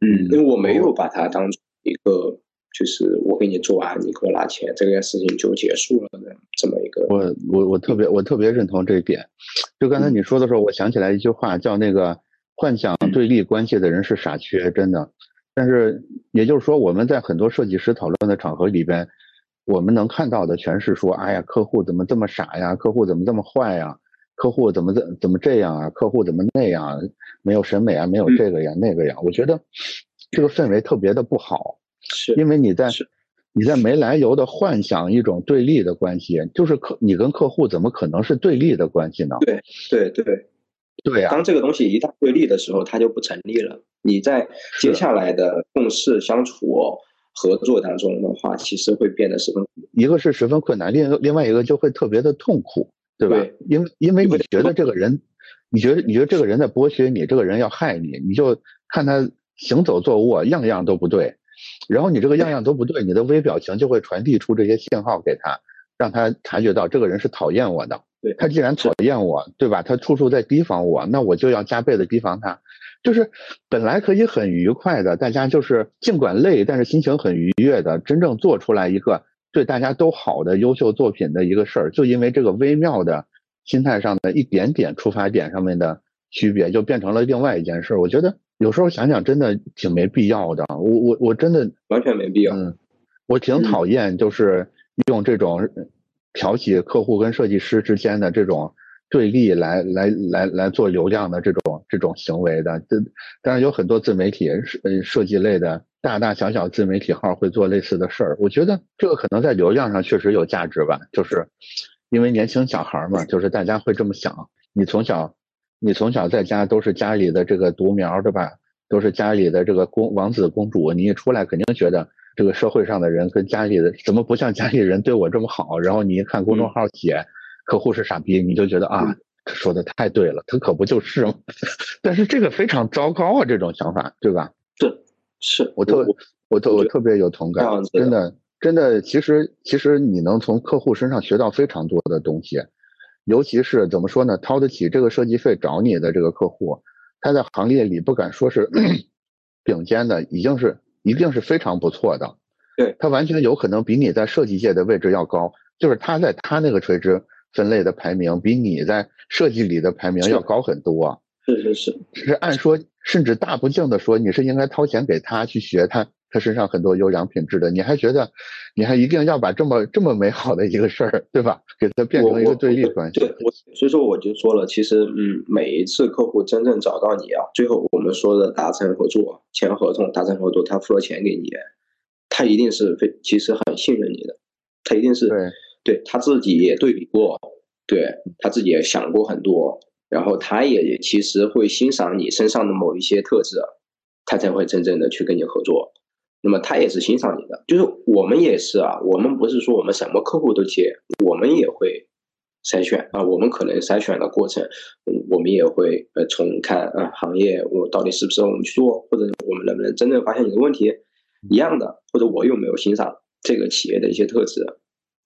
嗯，因为我没有把它当做一个。就是我给你做完，你给我拿钱，这件事情就结束了的这么一个。我我我特别我特别认同这一点。就刚才你说的时候，我想起来一句话，叫那个幻想对立关系的人是傻缺，真的。但是也就是说，我们在很多设计师讨论的场合里边，我们能看到的全是说，哎呀，客户怎么这么傻呀？客户怎么这么坏呀？客户怎么怎怎么这样啊？客户怎么那样？没有审美啊？没有这个呀那个呀？我觉得这个氛围特别的不好。是因为你在你在没来由的幻想一种对立的关系，就是客你跟客户怎么可能是对立的关系呢？对对对对呀！当这个东西一旦对立的时候，它就不成立了。你在接下来的共事、相处、合作当中的话，其实会变得十分一个是十分困难，另另外一个就会特别的痛苦，对吧？因为因为你觉得这个人，你觉得你觉得这个人在剥削你，这个人要害你，你就看他行走坐卧样样都不对。然后你这个样样都不对，你的微表情就会传递出这些信号给他，让他察觉到这个人是讨厌我的。对他既然讨厌我，对吧？他处处在提防我，那我就要加倍的提防他。就是本来可以很愉快的，大家就是尽管累，但是心情很愉悦的，真正做出来一个对大家都好的优秀作品的一个事儿，就因为这个微妙的心态上的一点点出发点上面的区别，就变成了另外一件事。我觉得。有时候想想，真的挺没必要的。我我我真的完全没必要。嗯，我挺讨厌，就是用这种挑起客户跟设计师之间的这种对立来来来来做流量的这种这种行为的。这当然有很多自媒体设设计类的大大小小自媒体号会做类似的事儿。我觉得这个可能在流量上确实有价值吧，就是因为年轻小孩嘛，就是大家会这么想。你从小。你从小在家都是家里的这个独苗，对吧？都是家里的这个公王子公主，你一出来肯定觉得这个社会上的人跟家里的怎么不像家里人对我这么好？然后你一看公众号写客户是傻逼，你就觉得啊，他说的太对了，他可不就是吗？但是这个非常糟糕啊，这种想法，对吧？对，是我特我特我特别有同感，真的真的，其实其实你能从客户身上学到非常多的东西。尤其是怎么说呢？掏得起这个设计费找你的这个客户，他在行业里不敢说是 顶尖的，已经是一定是非常不错的。对他完全有可能比你在设计界的位置要高，就是他在他那个垂直分类的排名比你在设计里的排名要高很多。是是是，是按说甚至大不敬的说，你是应该掏钱给他去学他。他身上很多优良品质的，你还觉得，你还一定要把这么这么美好的一个事儿，对吧？给它变成一个对立关系。对，我所以说我就说了，其实嗯，每一次客户真正找到你啊，最后我们说的达成合作、签合同、达成合作，他付了钱给你，他一定是非其实很信任你的，他一定是对，他自己也对比过，对他自己也想过很多，然后他也其实会欣赏你身上的某一些特质，他才会真正的去跟你合作。那么他也是欣赏你的，就是我们也是啊，我们不是说我们什么客户都接，我们也会筛选啊，我们可能筛选的过程，我们也会呃从看啊行业我到底适不适合我们去做，或者我们能不能真正发现你的问题一样的，或者我有没有欣赏这个企业的一些特质，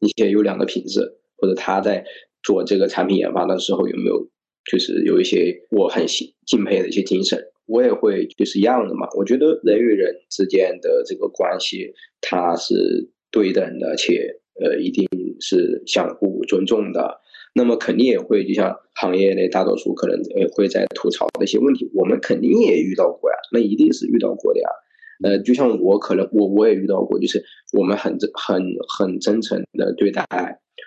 一些优良的品质，或者他在做这个产品研发的时候有没有就是有一些我很敬敬佩的一些精神。我也会就是一样的嘛，我觉得人与人之间的这个关系，它是对等的，且呃一定是相互尊重的，那么肯定也会就像行业内大多数可能也会在吐槽的一些问题，我们肯定也遇到过呀，那一定是遇到过的呀。呃，就像我可能我我也遇到过，就是我们很很很真诚的对待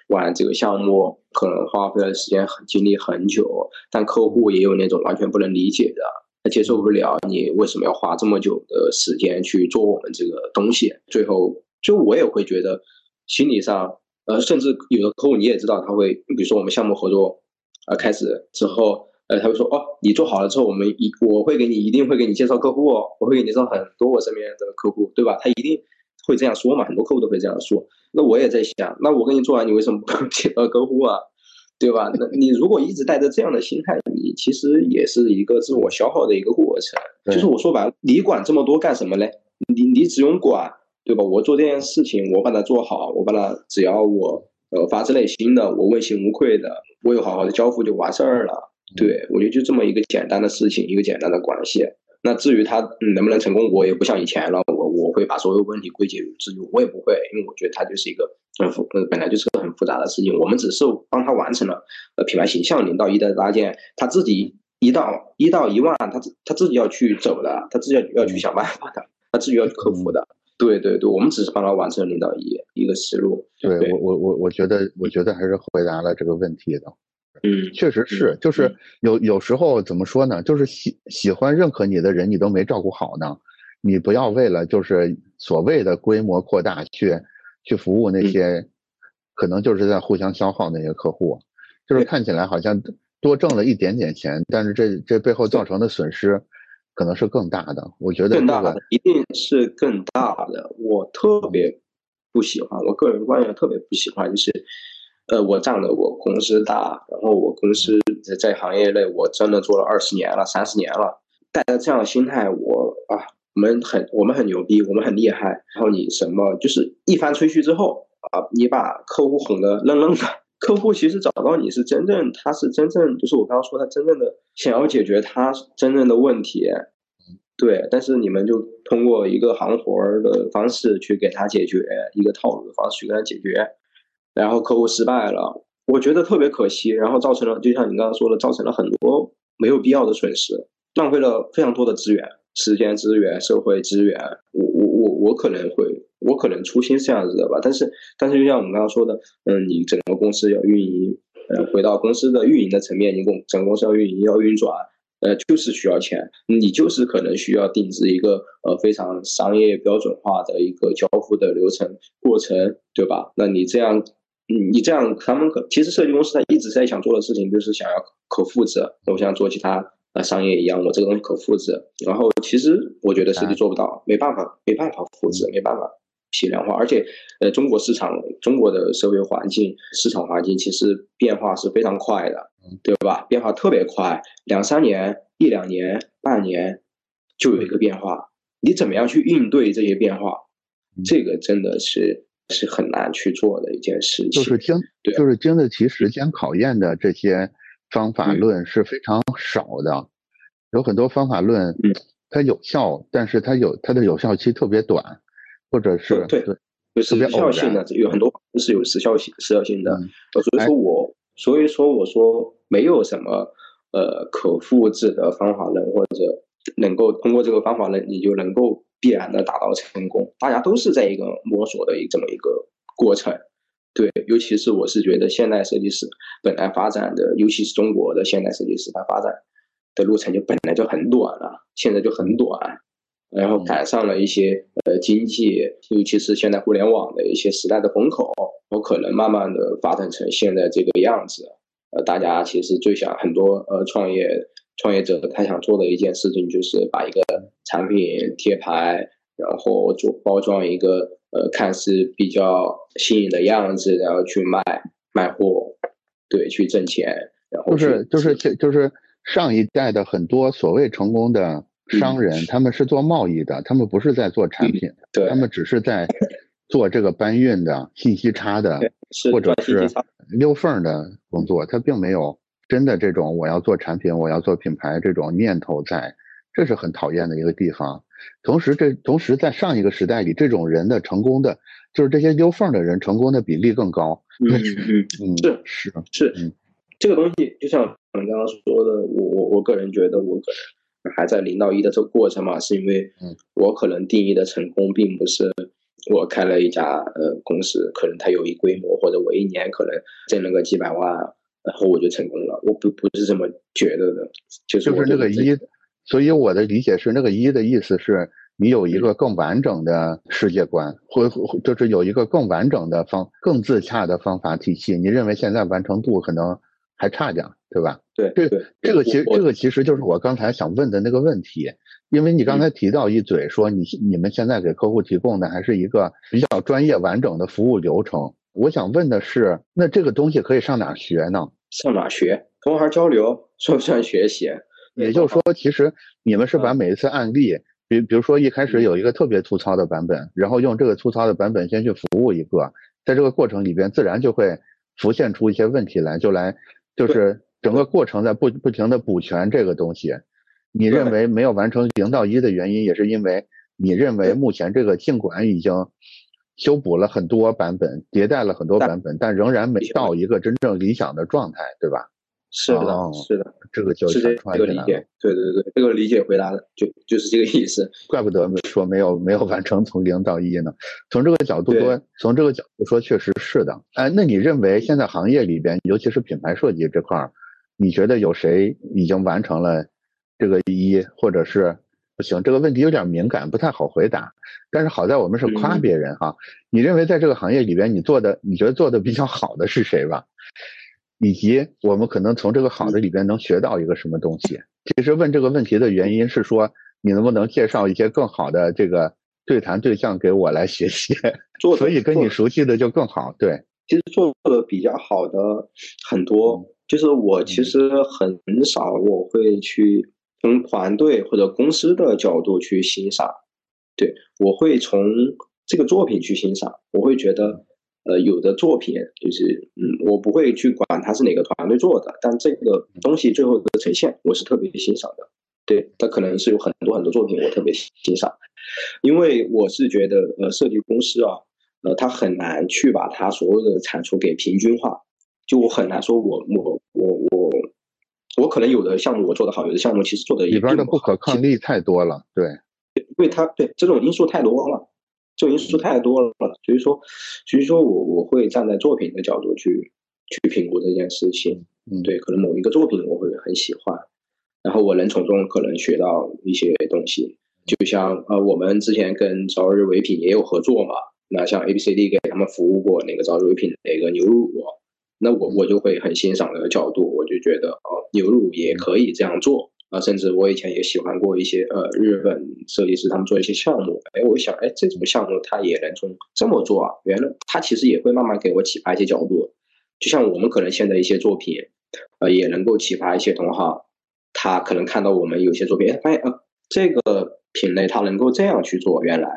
玩这个项目，可能花费的时间很精力很久，但客户也有那种完全不能理解的，他接受不了你为什么要花这么久的时间去做我们这个东西，最后就我也会觉得心理上，呃，甚至有的客户你也知道他会，比如说我们项目合作啊开始之后。呃，他会说哦，你做好了之后，我们一我会给你一定会给你介绍客户哦，我会给你介绍很多我身边的客户，对吧？他一定会这样说嘛，很多客户都会这样说。那我也在想，那我给你做完，你为什么不介绍客户啊？对吧？那你如果一直带着这样的心态，你其实也是一个自我消耗的一个过程。就是我说白了，你管这么多干什么嘞？你你只用管，对吧？我做这件事情，我把它做好，我把它只要我呃发自内心的，我问心无愧的，我有好好的交付就完事儿了。对，我觉得就这么一个简单的事情，一个简单的关系。那至于他能不能成功，我也不像以前了。我我会把所有问题归结于自己，我也不会，因为我觉得它就是一个很复，呃，本来就是个很复杂的事情。我们只是帮他完成了呃品牌形象零到一的搭建，他自己一到一到一万，他自他自己要去走的，他自己要要去想办法的，他自己要去克服的。对对对，我们只是帮他完成了零到一一个思路。对我我我我觉得我觉得还是回答了这个问题的。嗯，确实是，就是有有时候怎么说呢？就是喜喜欢认可你的人，你都没照顾好呢。你不要为了就是所谓的规模扩大去去服务那些，可能就是在互相消耗那些客户，就是看起来好像多挣了一点点钱，但是这这背后造成的损失可能是更大的。我觉得更大的一定是更大的。我特别不喜欢，我个人观点特别不喜欢，就是。呃，我仗着我公司大，然后我公司在在行业内，我真的做了二十年了，三十年了，带着这样的心态，我啊，我们很我们很牛逼，我们很厉害。然后你什么就是一番吹嘘之后啊，你把客户哄得愣愣的。客户其实找到你是真正，他是真正就是我刚刚说他真正的想要解决他真正的问题，对。但是你们就通过一个行活儿的方式去给他解决，一个套路的方式去给他解决。然后客户失败了，我觉得特别可惜，然后造成了就像你刚刚说的，造成了很多没有必要的损失，浪费了非常多的资源、时间资源、社会资源。我我我我可能会，我可能初心是这样子的吧，但是但是就像我们刚刚说的，嗯，你整个公司要运营，呃，回到公司的运营的层面，你公整个公司要运营要运转，呃，就是需要钱，你就是可能需要定制一个呃非常商业标准化的一个交付的流程过程，对吧？那你这样。嗯，你这样，他们可其实设计公司他一直在想做的事情就是想要可复制，我像做其他呃商业一样，我这个东西可复制。然后其实我觉得设计做不到，没办法，没办法复制，没办法批量化。而且呃，中国市场，中国的社会环境、市场环境其实变化是非常快的，对吧？变化特别快，两三年、一两年、半年就有一个变化，你怎么样去应对这些变化？这个真的是。是很难去做的一件事情，就是经，就是经得起时间考验的这些方法论是非常少的，有很多方法论，它有效，但是它有它的有效期特别短，或者是对对，有时效性的，有很多是有时效性时效性的，所以说我所以说我说没有什么呃可复制的方法论，或者能够通过这个方法论你就能够。必然的达到成功，大家都是在一个摸索的一这么一个过程，对，尤其是我是觉得现代设计师本来发展的，尤其是中国的现代设计师，他发展的路程就本来就很短了，现在就很短，然后赶上了一些呃经济，尤其是现在互联网的一些时代的风口，有可能慢慢的发展成现在这个样子，呃，大家其实最想很多呃创业。创业者他想做的一件事情就是把一个产品贴牌，然后做包装一个呃看似比较新颖的样子，然后去卖卖货，对，去挣钱。然后就是就是就是上一代的很多所谓成功的商人，他们是做贸易的，他们不是在做产品，对，他们只是在做这个搬运的信息差的，或者是溜缝的工作，他并没有。真的这种我要做产品，我要做品牌这种念头在，这是很讨厌的一个地方。同时，这同时在上一个时代里，这种人的成功的就是这些优缝的人成功的比例更高。嗯嗯嗯，是是是，嗯，这个东西就像我们刚刚说的，我我我个人觉得我可能还在零到一的这个过程嘛，是因为我可能定义的成功并不是我开了一家呃公司，可能它有一规模，或者我一年可能挣了个几百万，然后我就成功了。我不不是这么觉得的，就是就是那个一，所以我的理解是那个一的意思是。你有一个更完整的世界观，或就是有一个更完整的方、更自洽的方法体系。你认为现在完成度可能还差点，对吧？对，这这个其实这个其实就是我刚才想问的那个问题，因为你刚才提到一嘴说你你们现在给客户提供的还是一个比较专业完整的服务流程。我想问的是，那这个东西可以上哪学呢？上哪学？同行交流算不算学习？也就是说，其实你们是把每一次案例。比比如说一开始有一个特别粗糙的版本，然后用这个粗糙的版本先去服务一个，在这个过程里边自然就会浮现出一些问题来，就来就是整个过程在不不停的补全这个东西。你认为没有完成零到一的原因，也是因为你认为目前这个尽管已经修补了很多版本，迭代了很多版本，但仍然没到一个真正理想的状态，对吧？是的，是的，这个就是这个理解，对对对，这个理解回答的就就是这个意思。怪不得说没有没有完成从零到一呢。从这个角度说，从这个角度说，确实是的。哎，那你认为现在行业里边，尤其是品牌设计这块儿，你觉得有谁已经完成了这个一，或者是不行？这个问题有点敏感，不太好回答。但是好在我们是夸别人哈。你认为在这个行业里边，你做的你觉得做的比较好的是谁吧？以及我们可能从这个好的里边能学到一个什么东西？其实问这个问题的原因是说，你能不能介绍一些更好的这个对谈对象给我来学习？所以跟你熟悉的就更好。对，其实做的比较好的很多，就是我其实很少我会去从团队或者公司的角度去欣赏，对我会从这个作品去欣赏，我会觉得。呃，有的作品就是，嗯，我不会去管它是哪个团队做的，但这个东西最后的呈现，我是特别欣赏的。对，它可能是有很多很多作品我特别欣赏，因为我是觉得，呃，设计公司啊，呃，它很难去把它所有的产出给平均化。就我很难说，我我我我我可能有的项目我做得好，有的项目其实做的里边的不可抗力太多了，对，因为它对这种因素太多了。这种因素太多了，所以说，所以说我我会站在作品的角度去去评估这件事情。嗯，对，可能某一个作品我会很喜欢，然后我能从中可能学到一些东西。就像呃，我们之前跟朝日唯品也有合作嘛，那像 A B C D 给他们服务过那个朝日唯品的一个牛乳，那我我就会很欣赏那个角度，我就觉得哦，牛乳也可以这样做。啊，甚至我以前也喜欢过一些呃日本设计师，他们做一些项目，哎，我想，哎，这种项目他也能从这么做啊，原来他其实也会慢慢给我启发一些角度，就像我们可能现在一些作品，呃，也能够启发一些同行，他可能看到我们有些作品，哎，发现呃这个品类他能够这样去做，原来。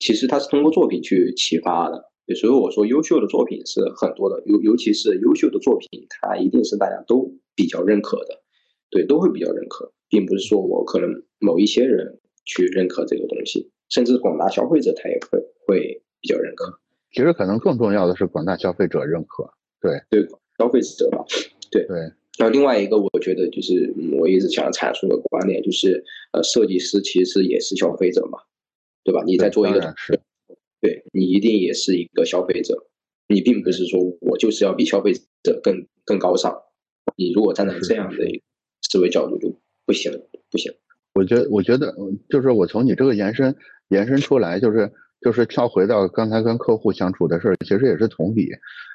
其实他是通过作品去启发的，所以我说优秀的作品是很多的，尤尤其是优秀的作品，它一定是大家都比较认可的。对，都会比较认可，并不是说我可能某一些人去认可这个东西，甚至广大消费者他也会会比较认可。其实可能更重要的是广大消费者认可。对对，消费者嘛，对对。然后另外一个，我觉得就是我一直想阐述的观点，就是呃，设计师其实也是消费者嘛，对吧？你在做一个是，对你一定也是一个消费者，你并不是说我就是要比消费者更更高尚。你如果站在这样的。思维角度就不行，不行。我觉得，我觉得就是我从你这个延伸延伸出来，就是就是跳回到刚才跟客户相处的事儿，其实也是同理。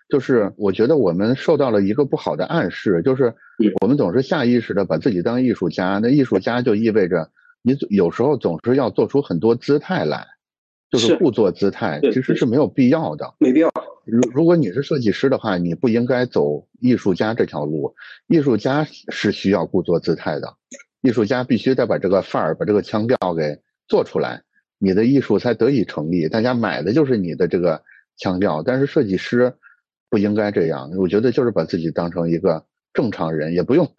就是我觉得我们受到了一个不好的暗示，就是我们总是下意识的把自己当艺术家，那艺术家就意味着你有时候总是要做出很多姿态来。就是故作姿态，其实是没有必要的，没必要。如如果你是设计师的话，你不应该走艺术家这条路。艺术家是需要故作姿态的，艺术家必须得把这个范儿、把这个腔调给做出来，你的艺术才得以成立。大家买的就是你的这个腔调，但是设计师不应该这样。我觉得就是把自己当成一个正常人，也不用，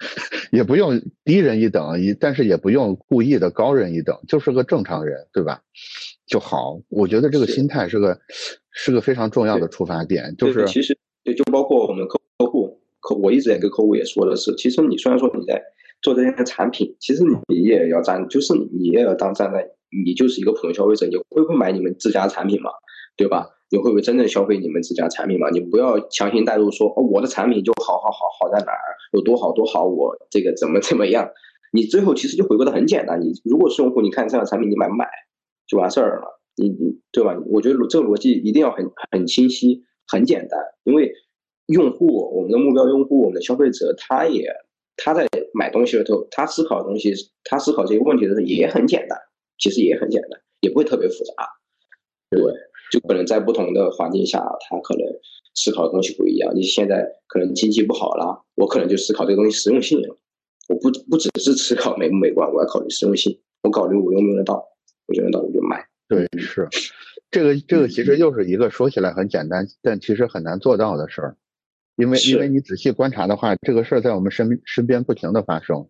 也不用低人一等，一但是也不用故意的高人一等，就是个正常人，对吧？就好。我觉得这个心态是个是个非常重要的出发点，就是其实对就包括我们客客户，客我一直也跟客户也说的是，其实你虽然说你在做这些产品，其实你也要站，就是你也要当站在，你就是一个普通消费者，你会不会买你们自家产品嘛？对吧？你会不会真正消费你们自家产品嘛？你不要强行带入说，哦，我的产品就好好好好在哪儿，有多好多好，我这个怎么怎么样？你最后其实就回归的很简单，你如果是用户，你看这样的产品，你买不买就完事儿了。你你对吧？我觉得这个逻辑一定要很很清晰、很简单，因为用户，我们的目标用户，我们的消费者，他也他在买东西的时候，他思考的东西，他思考这些问题的时候也很简单，其实也很简单，也不会特别复杂。对。就可能在不同的环境下，他可能思考的东西不一样。你现在可能经济不好了，我可能就思考这个东西实用性。我不不只是思考美不美观，我要考虑实用性。我考虑我用不用得到，我觉得那我就买。对，是。这个这个其实又是一个说起来很简单，但其实很难做到的事儿。因为因为你仔细观察的话，这个事儿在我们身身边不停的发生，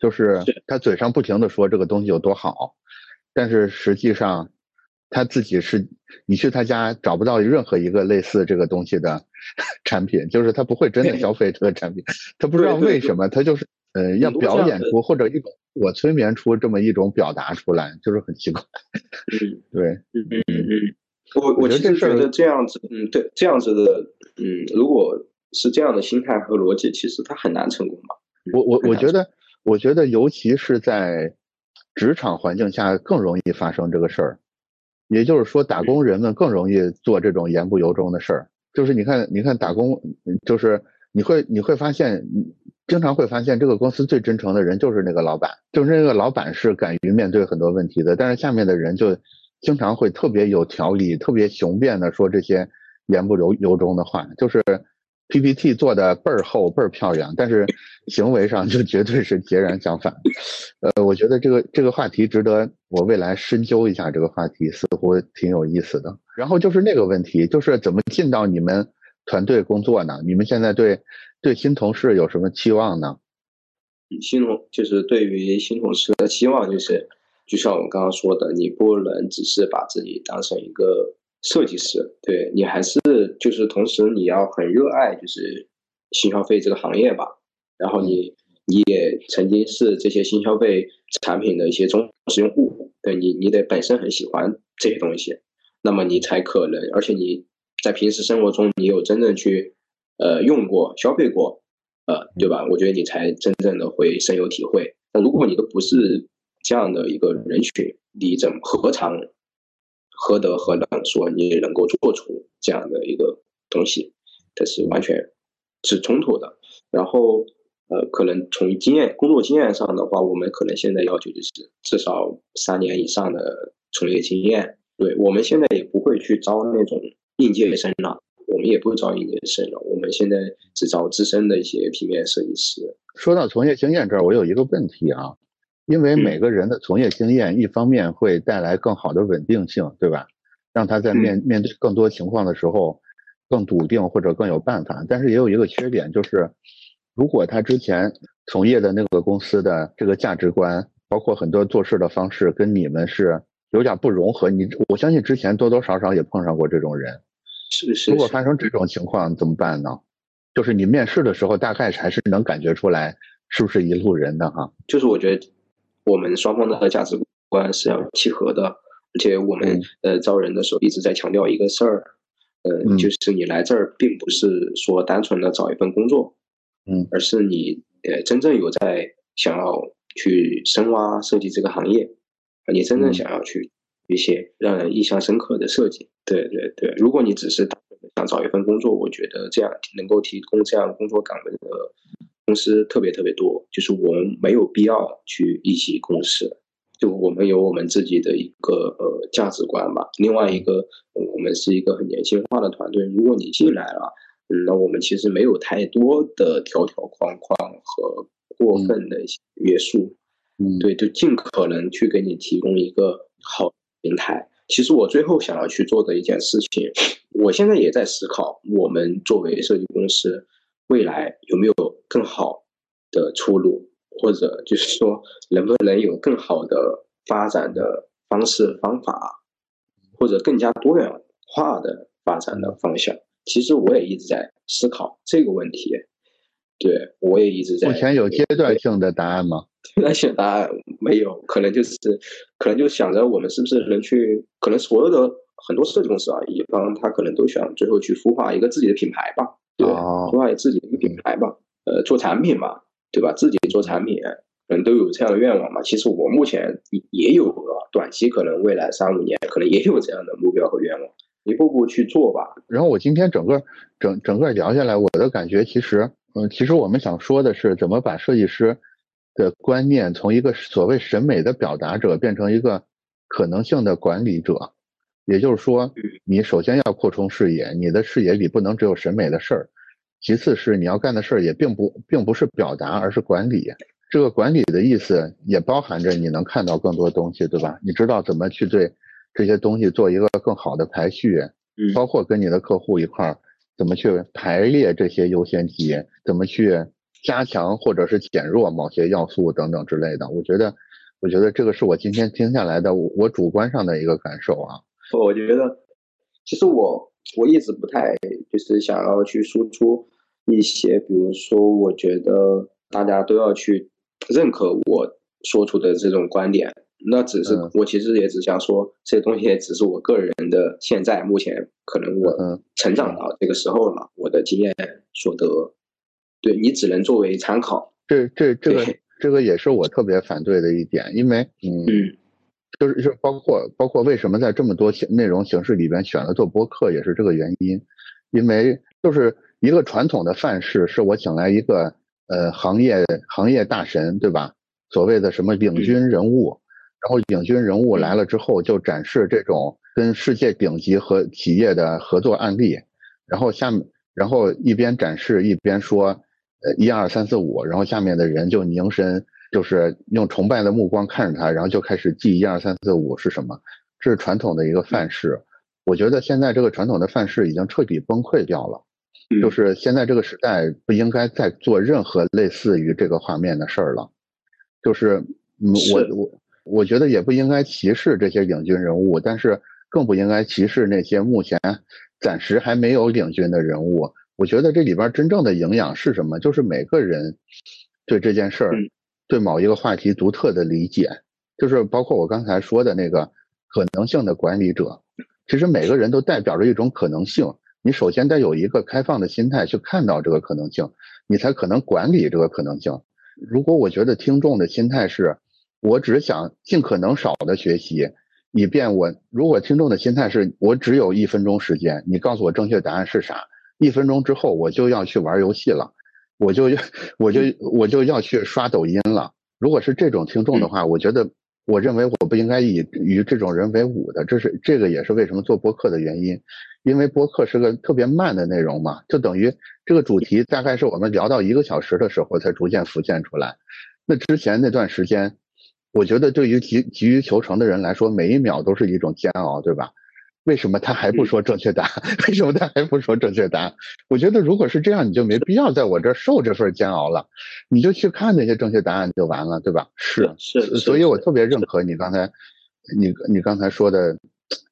就是他嘴上不停的说这个东西有多好，但是实际上。他自己是，你去他家找不到任何一个类似这个东西的 产品，就是他不会真的消费这个产品，他不知道为什么，他就是呃要表演出或者一种我催眠出这么一种表达出来，就是很奇怪。对，嗯嗯嗯，我我其实觉得这样子，嗯，对，这样子的，嗯，如果是这样的心态和逻辑，其实他很难成功吧？我我我觉得，我觉得尤其是在职场环境下更容易发生这个事儿。也就是说，打工人们更容易做这种言不由衷的事儿。就是你看，你看打工，就是你会你会发现，经常会发现这个公司最真诚的人就是那个老板，就是那个老板是敢于面对很多问题的。但是下面的人就经常会特别有条理、特别雄辩的说这些言不由由衷的话，就是。PPT 做的倍儿厚倍儿漂亮，但是行为上就绝对是截然相反。呃，我觉得这个这个话题值得我未来深究一下。这个话题似乎挺有意思的。然后就是那个问题，就是怎么进到你们团队工作呢？你们现在对对新同事有什么期望呢？新同就是对于新同事的期望，就是就像我刚刚说的，你不能只是把自己当成一个。设计师，对你还是就是同时你要很热爱就是新消费这个行业吧，然后你你也曾经是这些新消费产品的一些忠实用户，对你你得本身很喜欢这些东西，那么你才可能，而且你在平时生活中你有真正去呃用过消费过，呃对吧？我觉得你才真正的会深有体会。那如果你都不是这样的一个人群，你怎么何尝？何德何能说你能够做出这样的一个东西？这是完全是冲突的。然后，呃，可能从经验、工作经验上的话，我们可能现在要求就是至少三年以上的从业经验。对我们现在也不会去招那种应届生了，我们也不招应届生了。我们现在只招资深的一些平面设计师。说到从业经验这儿，我有一个问题啊。因为每个人的从业经验，一方面会带来更好的稳定性，对吧？让他在面面对更多情况的时候更笃定或者更有办法。但是也有一个缺点，就是如果他之前从业的那个公司的这个价值观，包括很多做事的方式，跟你们是有点不融合，你我相信之前多多少少也碰上过这种人。是是。如果发生这种情况怎么办呢？就是你面试的时候，大概还是能感觉出来是不是一路人的哈。就是我觉得。我们双方的价值观是要契合的，而且我们呃招人的时候一直在强调一个事儿，呃，就是你来这儿并不是说单纯的找一份工作，嗯，而是你呃真正有在想要去深挖设计这个行业，你真正想要去一些让人印象深刻的设计。对对对，如果你只是想找一份工作，我觉得这样能够提供这样工作岗位的。公司特别特别多，就是我们没有必要去一起共事，就我们有我们自己的一个呃价值观吧。另外一个，我们是一个很年轻化的团队。如果你进来了，嗯，那我们其实没有太多的条条框框和过分的一些约束，嗯，对，就尽可能去给你提供一个好平台。其实我最后想要去做的一件事情，我现在也在思考，我们作为设计公司。未来有没有更好的出路，或者就是说能不能有更好的发展的方式方法？或者更加多元化的发展的方向。其实我也一直在思考这个问题，对我也一直在。目前有阶段性的答案吗？阶段性答案没有，可能就是可能就想着我们是不是能去，可能所有的很多设计公司啊，乙方他可能都想最后去孵化一个自己的品牌吧，对，孵化自己的一个品牌吧，呃，做产品嘛，对吧？自己做产品，可能都有这样的愿望嘛。其实我目前也也有短期可能未来三五年可能也有这样的目标和愿望。一步步去做吧。然后我今天整个整整个聊下来，我的感觉其实，嗯，其实我们想说的是，怎么把设计师的观念从一个所谓审美的表达者变成一个可能性的管理者。也就是说，你首先要扩充视野，你的视野里不能只有审美的事儿。其次是你要干的事儿也并不并不是表达，而是管理。这个管理的意思也包含着你能看到更多东西，对吧？你知道怎么去对。这些东西做一个更好的排序，嗯，包括跟你的客户一块儿怎么去排列这些优先级，怎么去加强或者是减弱某些要素等等之类的。我觉得，我觉得这个是我今天听下来的我主观上的一个感受啊。我觉得，其实我我一直不太就是想要去输出一些，比如说，我觉得大家都要去认可我说出的这种观点。那只是我其实也只想说，这些东西也只是我个人的现在目前可能我成长到这个时候了，我的经验所得，对你只能作为参考。这这这个这个也是我特别反对的一点，因为嗯，就是就包括包括为什么在这么多形内容形式里边选了做播客，也是这个原因，因为就是一个传统的范式，是我请来一个呃行业行业大神，对吧？所谓的什么领军人物。然后领军人物来了之后，就展示这种跟世界顶级和企业的合作案例，然后下面，然后一边展示一边说，呃，一二三四五，然后下面的人就凝神，就是用崇拜的目光看着他，然后就开始记一二三四五是什么，这是传统的一个范式。我觉得现在这个传统的范式已经彻底崩溃掉了，就是现在这个时代不应该再做任何类似于这个画面的事儿了，就是，嗯，我我。我觉得也不应该歧视这些领军人物，但是更不应该歧视那些目前暂时还没有领军的人物。我觉得这里边真正的营养是什么？就是每个人对这件事儿、对某一个话题独特的理解，就是包括我刚才说的那个可能性的管理者。其实每个人都代表着一种可能性，你首先得有一个开放的心态去看到这个可能性，你才可能管理这个可能性。如果我觉得听众的心态是，我只想尽可能少的学习，以便我如果听众的心态是我只有一分钟时间，你告诉我正确答案是啥？一分钟之后我就要去玩游戏了，我就我就我就要去刷抖音了。如果是这种听众的话，我觉得我认为我不应该以与这种人为伍的。这是这个也是为什么做播客的原因，因为播客是个特别慢的内容嘛，就等于这个主题大概是我们聊到一个小时的时候才逐渐浮现出来。那之前那段时间。我觉得对于急急于求成的人来说，每一秒都是一种煎熬，对吧？为什么他还不说正确答案？为什么他还不说正确答案？我觉得如果是这样，你就没必要在我这儿受这份煎熬了，你就去看那些正确答案就完了，对吧？是是，所以我特别认可你刚才你你刚才说的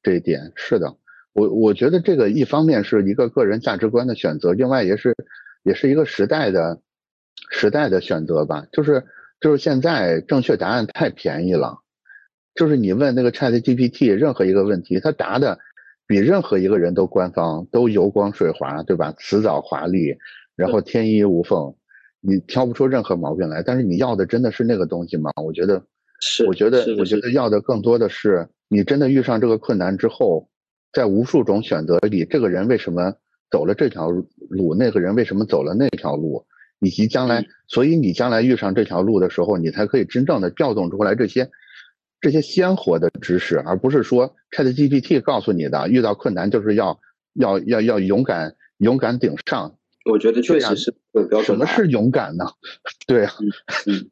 这一点。是的，我我觉得这个一方面是一个个人价值观的选择，另外也是也是一个时代的时代的选择吧，就是。就是现在正确答案太便宜了，就是你问那个 Chat GPT 任何一个问题，他答的比任何一个人都官方，都油光水滑，对吧？辞藻华丽，然后天衣无缝，你挑不出任何毛病来。但是你要的真的是那个东西吗？我觉得是，我觉得我觉得要的更多的是，你真的遇上这个困难之后，在无数种选择里，这个人为什么走了这条路，那个人为什么走了那条路？以及将来，所以你将来遇上这条路的时候，你才可以真正的调动出来这些这些鲜活的知识，而不是说 ChatGPT 告诉你的，遇到困难就是要要要要勇敢勇敢顶上。我觉得确实是标准。什么是勇敢呢？对啊，嗯，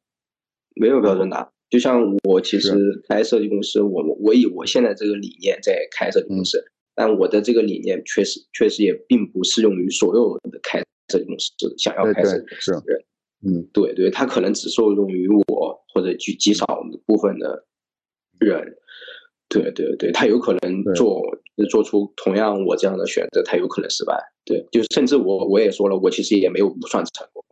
没有标准答案。就像我其实开设计公司，我我以我现在这个理念在开设计公司，但我的这个理念确实确实也并不适用于所有的开。设计公司想要开设计公司的人，嗯，对对，他可能只受用于我或者极极少部分的人，对对对，他有可能做做出同样我这样的选择，他有可能失败。对，就是甚至我我也说了，我其实也没有不算成功，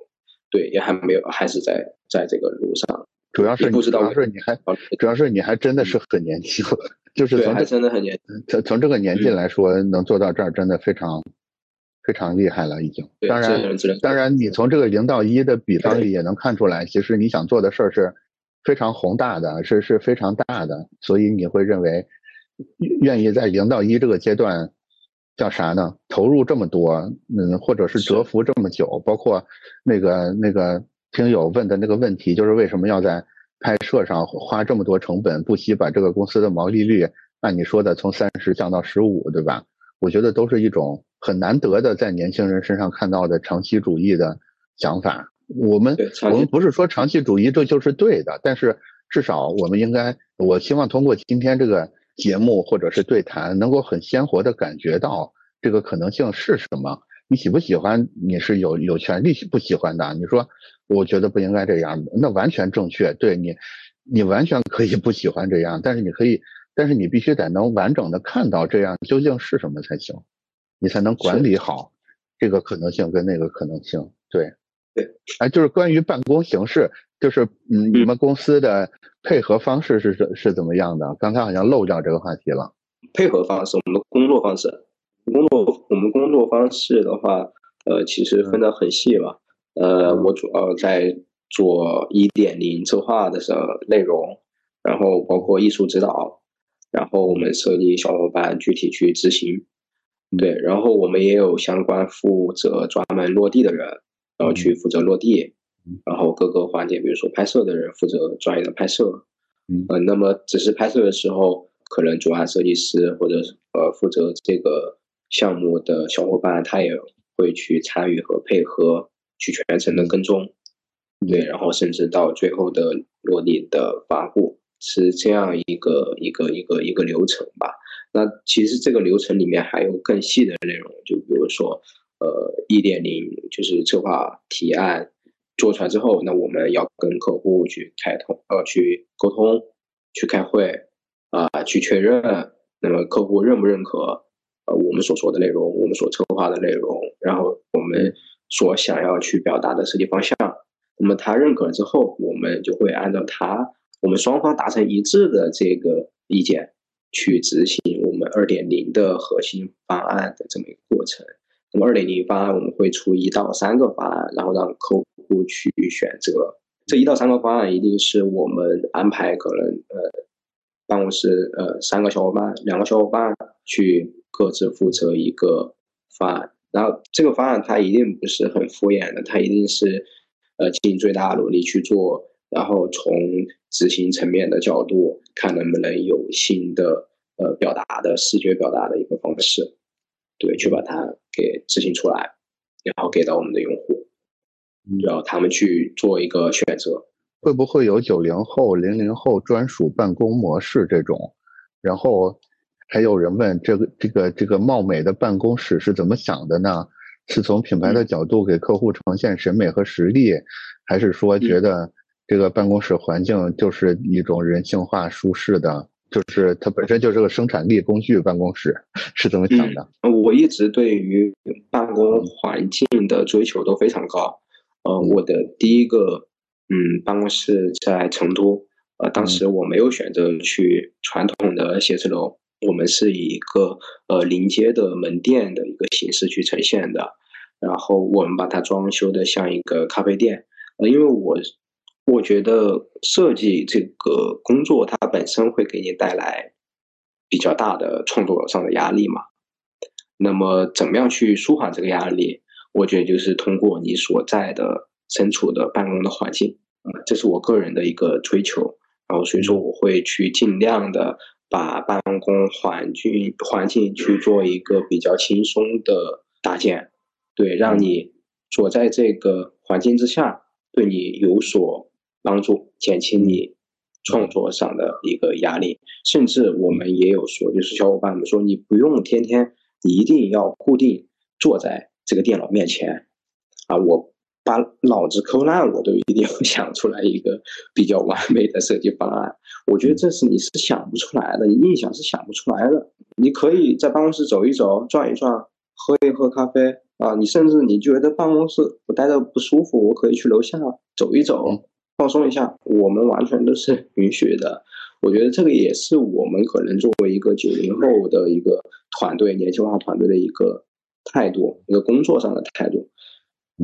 对，也还没有，还是在在这个路上。主要是不知道，主要是你还主要是你还真的是很年轻，就是从还真的很年轻，从从这个年纪来说，能做到这儿真的非常非常厉害了，已经。当然当然，你从这个零到一的比方里也能看出来，其实你想做的事儿是。非常宏大的，是是非常大的，所以你会认为愿意在零到一这个阶段叫啥呢？投入这么多，嗯，或者是蛰伏这么久，包括那个那个听友问的那个问题，就是为什么要在拍摄上花这么多成本，不惜把这个公司的毛利率按你说的从三十降到十五，对吧？我觉得都是一种很难得的在年轻人身上看到的长期主义的想法。我们我们不是说长期主义这就是对的，但是至少我们应该，我希望通过今天这个节目或者是对谈，能够很鲜活的感觉到这个可能性是什么。你喜不喜欢，你是有有权利不喜欢的。你说我觉得不应该这样，那完全正确。对你，你完全可以不喜欢这样，但是你可以，但是你必须得能完整的看到这样究竟是什么才行，你才能管理好这个可能性跟那个可能性。对。对，哎，就是关于办公形式，就是嗯，你们公司的配合方式是是是怎么样的？刚才好像漏掉这个话题了。配合方式，我们的工作方式，工作我们工作方式的话，呃，其实分得很细吧。呃，我主要在做一点零策划的时候内容，然后包括艺术指导，然后我们设计小伙伴具体去执行，对，然后我们也有相关负责专门落地的人。然后去负责落地，然后各个环节，比如说拍摄的人负责专业的拍摄，嗯，那么只是拍摄的时候，可能主案设计师或者呃负责这个项目的小伙伴，他也会去参与和配合，去全程的跟踪，对，然后甚至到最后的落地的发布，是这样一个一个一个一个流程吧。那其实这个流程里面还有更细的内容，就比如说。呃，一点零就是策划提案做出来之后，那我们要跟客户去开通，呃，去沟通，去开会，啊，去确认，那么客户认不认可，呃，我们所说的内容，我们所策划的内容，然后我们所想要去表达的设计方向，那么他认可了之后，我们就会按照他我们双方达成一致的这个意见去执行二点零的核心方案的这么一个过程。那么二点零方案我们会出一到三个方案，然后让客户去选择。这一到三个方案一定是我们安排，可能呃办公室呃三个小伙伴，两个小伙伴去各自负责一个方案。然后这个方案它一定不是很敷衍的，它一定是呃尽最大努力去做，然后从执行层面的角度看能不能有新的呃表达的视觉表达的一个方式。对，去把它给执行出来，然后给到我们的用户，然后他们去做一个选择。会不会有九零后、零零后专属办公模式这种？然后还有人问，这个这个这个貌美的办公室是怎么想的呢？是从品牌的角度给客户呈现审美和实力，还是说觉得这个办公室环境就是一种人性化、舒适的？就是它本身就是个生产力工具，办公室是怎么想的？我一直对于办公环境的追求都非常高。呃，我的第一个嗯办公室在成都，呃，当时我没有选择去传统的写字楼，我们是以一个呃临街的门店的一个形式去呈现的。然后我们把它装修的像一个咖啡店，呃，因为我。我觉得设计这个工作，它本身会给你带来比较大的创作上的压力嘛。那么，怎么样去舒缓这个压力？我觉得就是通过你所在的身处的办公的环境啊，这是我个人的一个追求。然后，所以说我会去尽量的把办公环境环境去做一个比较轻松的搭建，对，让你所在这个环境之下，对你有所。帮助减轻你创作上的一个压力，甚至我们也有说，就是小伙伴们说，你不用天天，你一定要固定坐在这个电脑面前，啊，我把脑子抠烂，我都一定要想出来一个比较完美的设计方案。我觉得这是你是想不出来的，你硬想是想不出来的。你可以在办公室走一走，转一转，喝一喝咖啡啊。你甚至你觉得办公室我待着不舒服，我可以去楼下走一走，放松一下。我们完全都是允许的。我觉得这个也是我们可能作为一个九零后的一个团队，年轻化团队的一个态度，一个工作上的态度。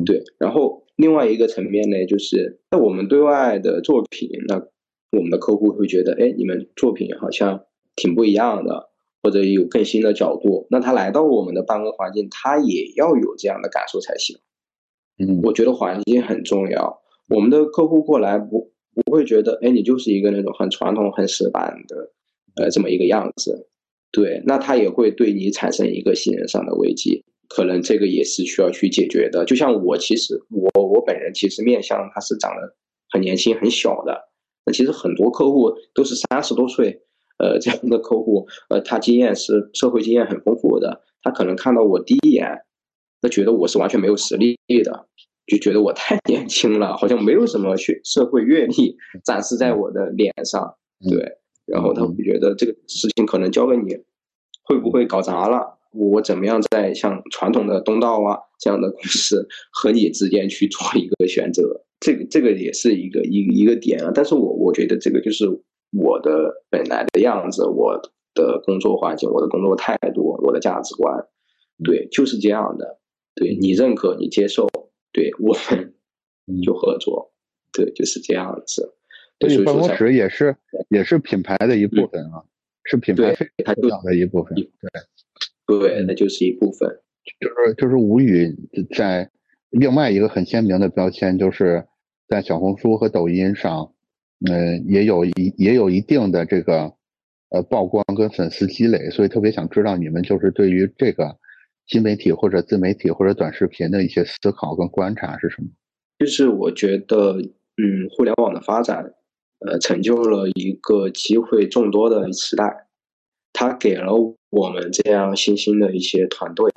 对，然后另外一个层面呢，就是在我们对外的作品，那我们的客户会觉得，哎，你们作品好像挺不一样的，或者有更新的角度。那他来到我们的办公环境，他也要有这样的感受才行。嗯，我觉得环境很重要。我们的客户过来不不会觉得，哎，你就是一个那种很传统、很死板的，呃，这么一个样子。对，那他也会对你产生一个信任上的危机。可能这个也是需要去解决的。就像我，其实我我本人其实面相他是长得很年轻很小的。那其实很多客户都是三十多岁，呃，这样的客户，呃，他经验是社会经验很丰富的。他可能看到我第一眼，那觉得我是完全没有实力的，就觉得我太 年轻了，好像没有什么学社会阅历展示在我的脸上。对，然后他会觉得这个事情可能交给你，会不会搞砸了？我怎么样在像传统的东道啊这样的公司和你之间去做一个选择？这个这个也是一个一一个点啊。但是我我觉得这个就是我的本来的样子，我的工作环境，我的工作态度，我的价值观，对，就是这样的。对你认可，你接受，对我们就合作，对，就是这样子。所以办公室也是也是品牌的一部分啊，是品牌非常重要的一部分。对。对，那就是一部分，就是就是吴语在另外一个很鲜明的标签，就是在小红书和抖音上，嗯，也有一也有一定的这个呃曝光跟粉丝积累，所以特别想知道你们就是对于这个新媒体或者自媒体或者短视频的一些思考跟观察是什么？就是我觉得，嗯，互联网的发展，呃，成就了一个机会众多的时代。它给了我们这样新兴的一些团队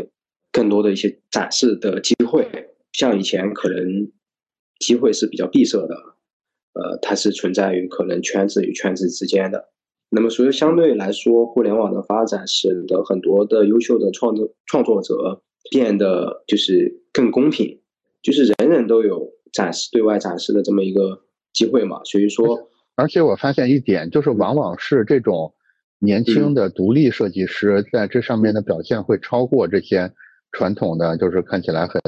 更多的一些展示的机会，像以前可能机会是比较闭塞的，呃，它是存在于可能圈子与圈子之间的。那么，所以相对来说，互联网的发展使得很多的优秀的创作创作者变得就是更公平，就是人人都有展示对外展示的这么一个机会嘛。所以说，而且我发现一点，就是往往是这种。年轻的独立设计师在这上面的表现会超过这些传统的，就是看起来很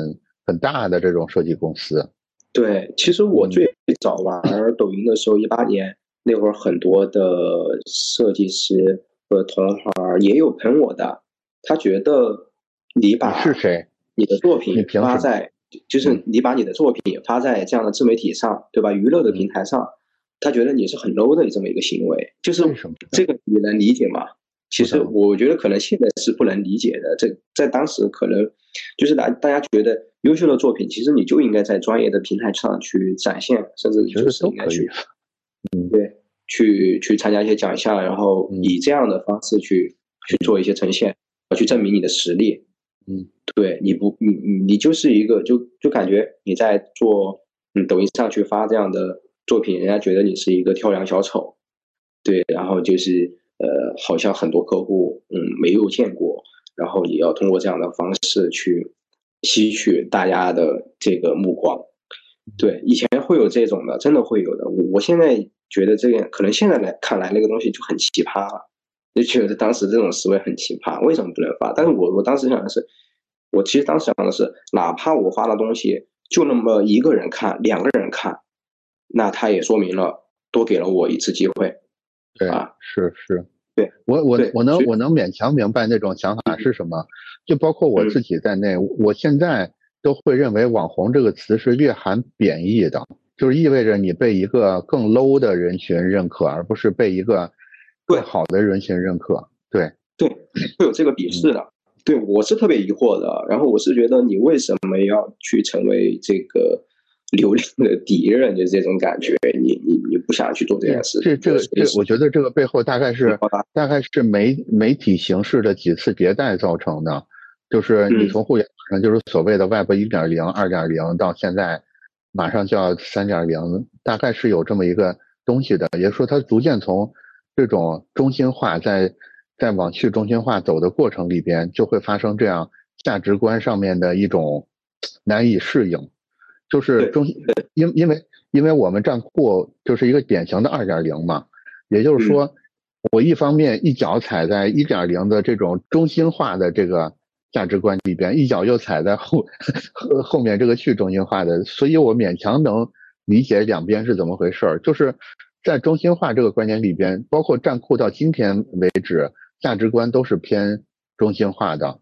很大的这种设计公司。对，其实我最早玩抖音的时候，一八年那会儿，很多的设计师和同行也有喷我的，他觉得你把是谁你的作品发在，就是你把你的作品发在这样的自媒体上，对吧？娱乐的平台上。他觉得你是很 low 的这么一个行为，就是这个你能理解吗？其实我觉得可能现在是不能理解的。这在当时可能就是大大家觉得优秀的作品，其实你就应该在专业的平台上去展现，甚至就是应该去，嗯，对，去去参加一些奖项，然后以这样的方式去去做一些呈现，去证明你的实力。嗯，对，你不你你你就是一个就就感觉你在做嗯抖音上去发这样的。作品，人家觉得你是一个跳梁小丑，对，然后就是呃，好像很多客户嗯没有见过，然后也要通过这样的方式去吸取大家的这个目光，对，以前会有这种的，真的会有的。我我现在觉得这个可能现在来看来那个东西就很奇葩了，就觉得当时这种思维很奇葩，为什么不能发？但是我我当时想的是，我其实当时想的是，哪怕我发的东西就那么一个人看，两个人看。那他也说明了，多给了我一次机会，对啊，是是，对我我我能我能勉强明白那种想法是什么，就包括我自己在内，我现在都会认为“网红”这个词是略含贬义的，就是意味着你被一个更 low 的人群认可，而不是被一个更好的人群认可。对对，会有这个鄙视的。对我是特别疑惑的，然后我是觉得你为什么要去成为这个？流量的敌人就这种感觉，你你你不想去做这件事。这这个这，我觉得这个背后大概是大概是媒媒体形式的几次迭代造成的。就是你从互联网上，就是所谓的 Web 一点零、二点零到现在马上就要三点零，大概是有这么一个东西的，也就是说，它逐渐从这种中心化在在往去中心化走的过程里边，就会发生这样价值观上面的一种难以适应，就是中因因为因为我们站库就是一个典型的二点零嘛，也就是说，我一方面一脚踩在一点零的这种中心化的这个。价值观里边一脚又踩在后 后面这个去中心化的，所以我勉强能理解两边是怎么回事儿。就是在中心化这个观点里边，包括站库到今天为止，价值观都是偏中心化的。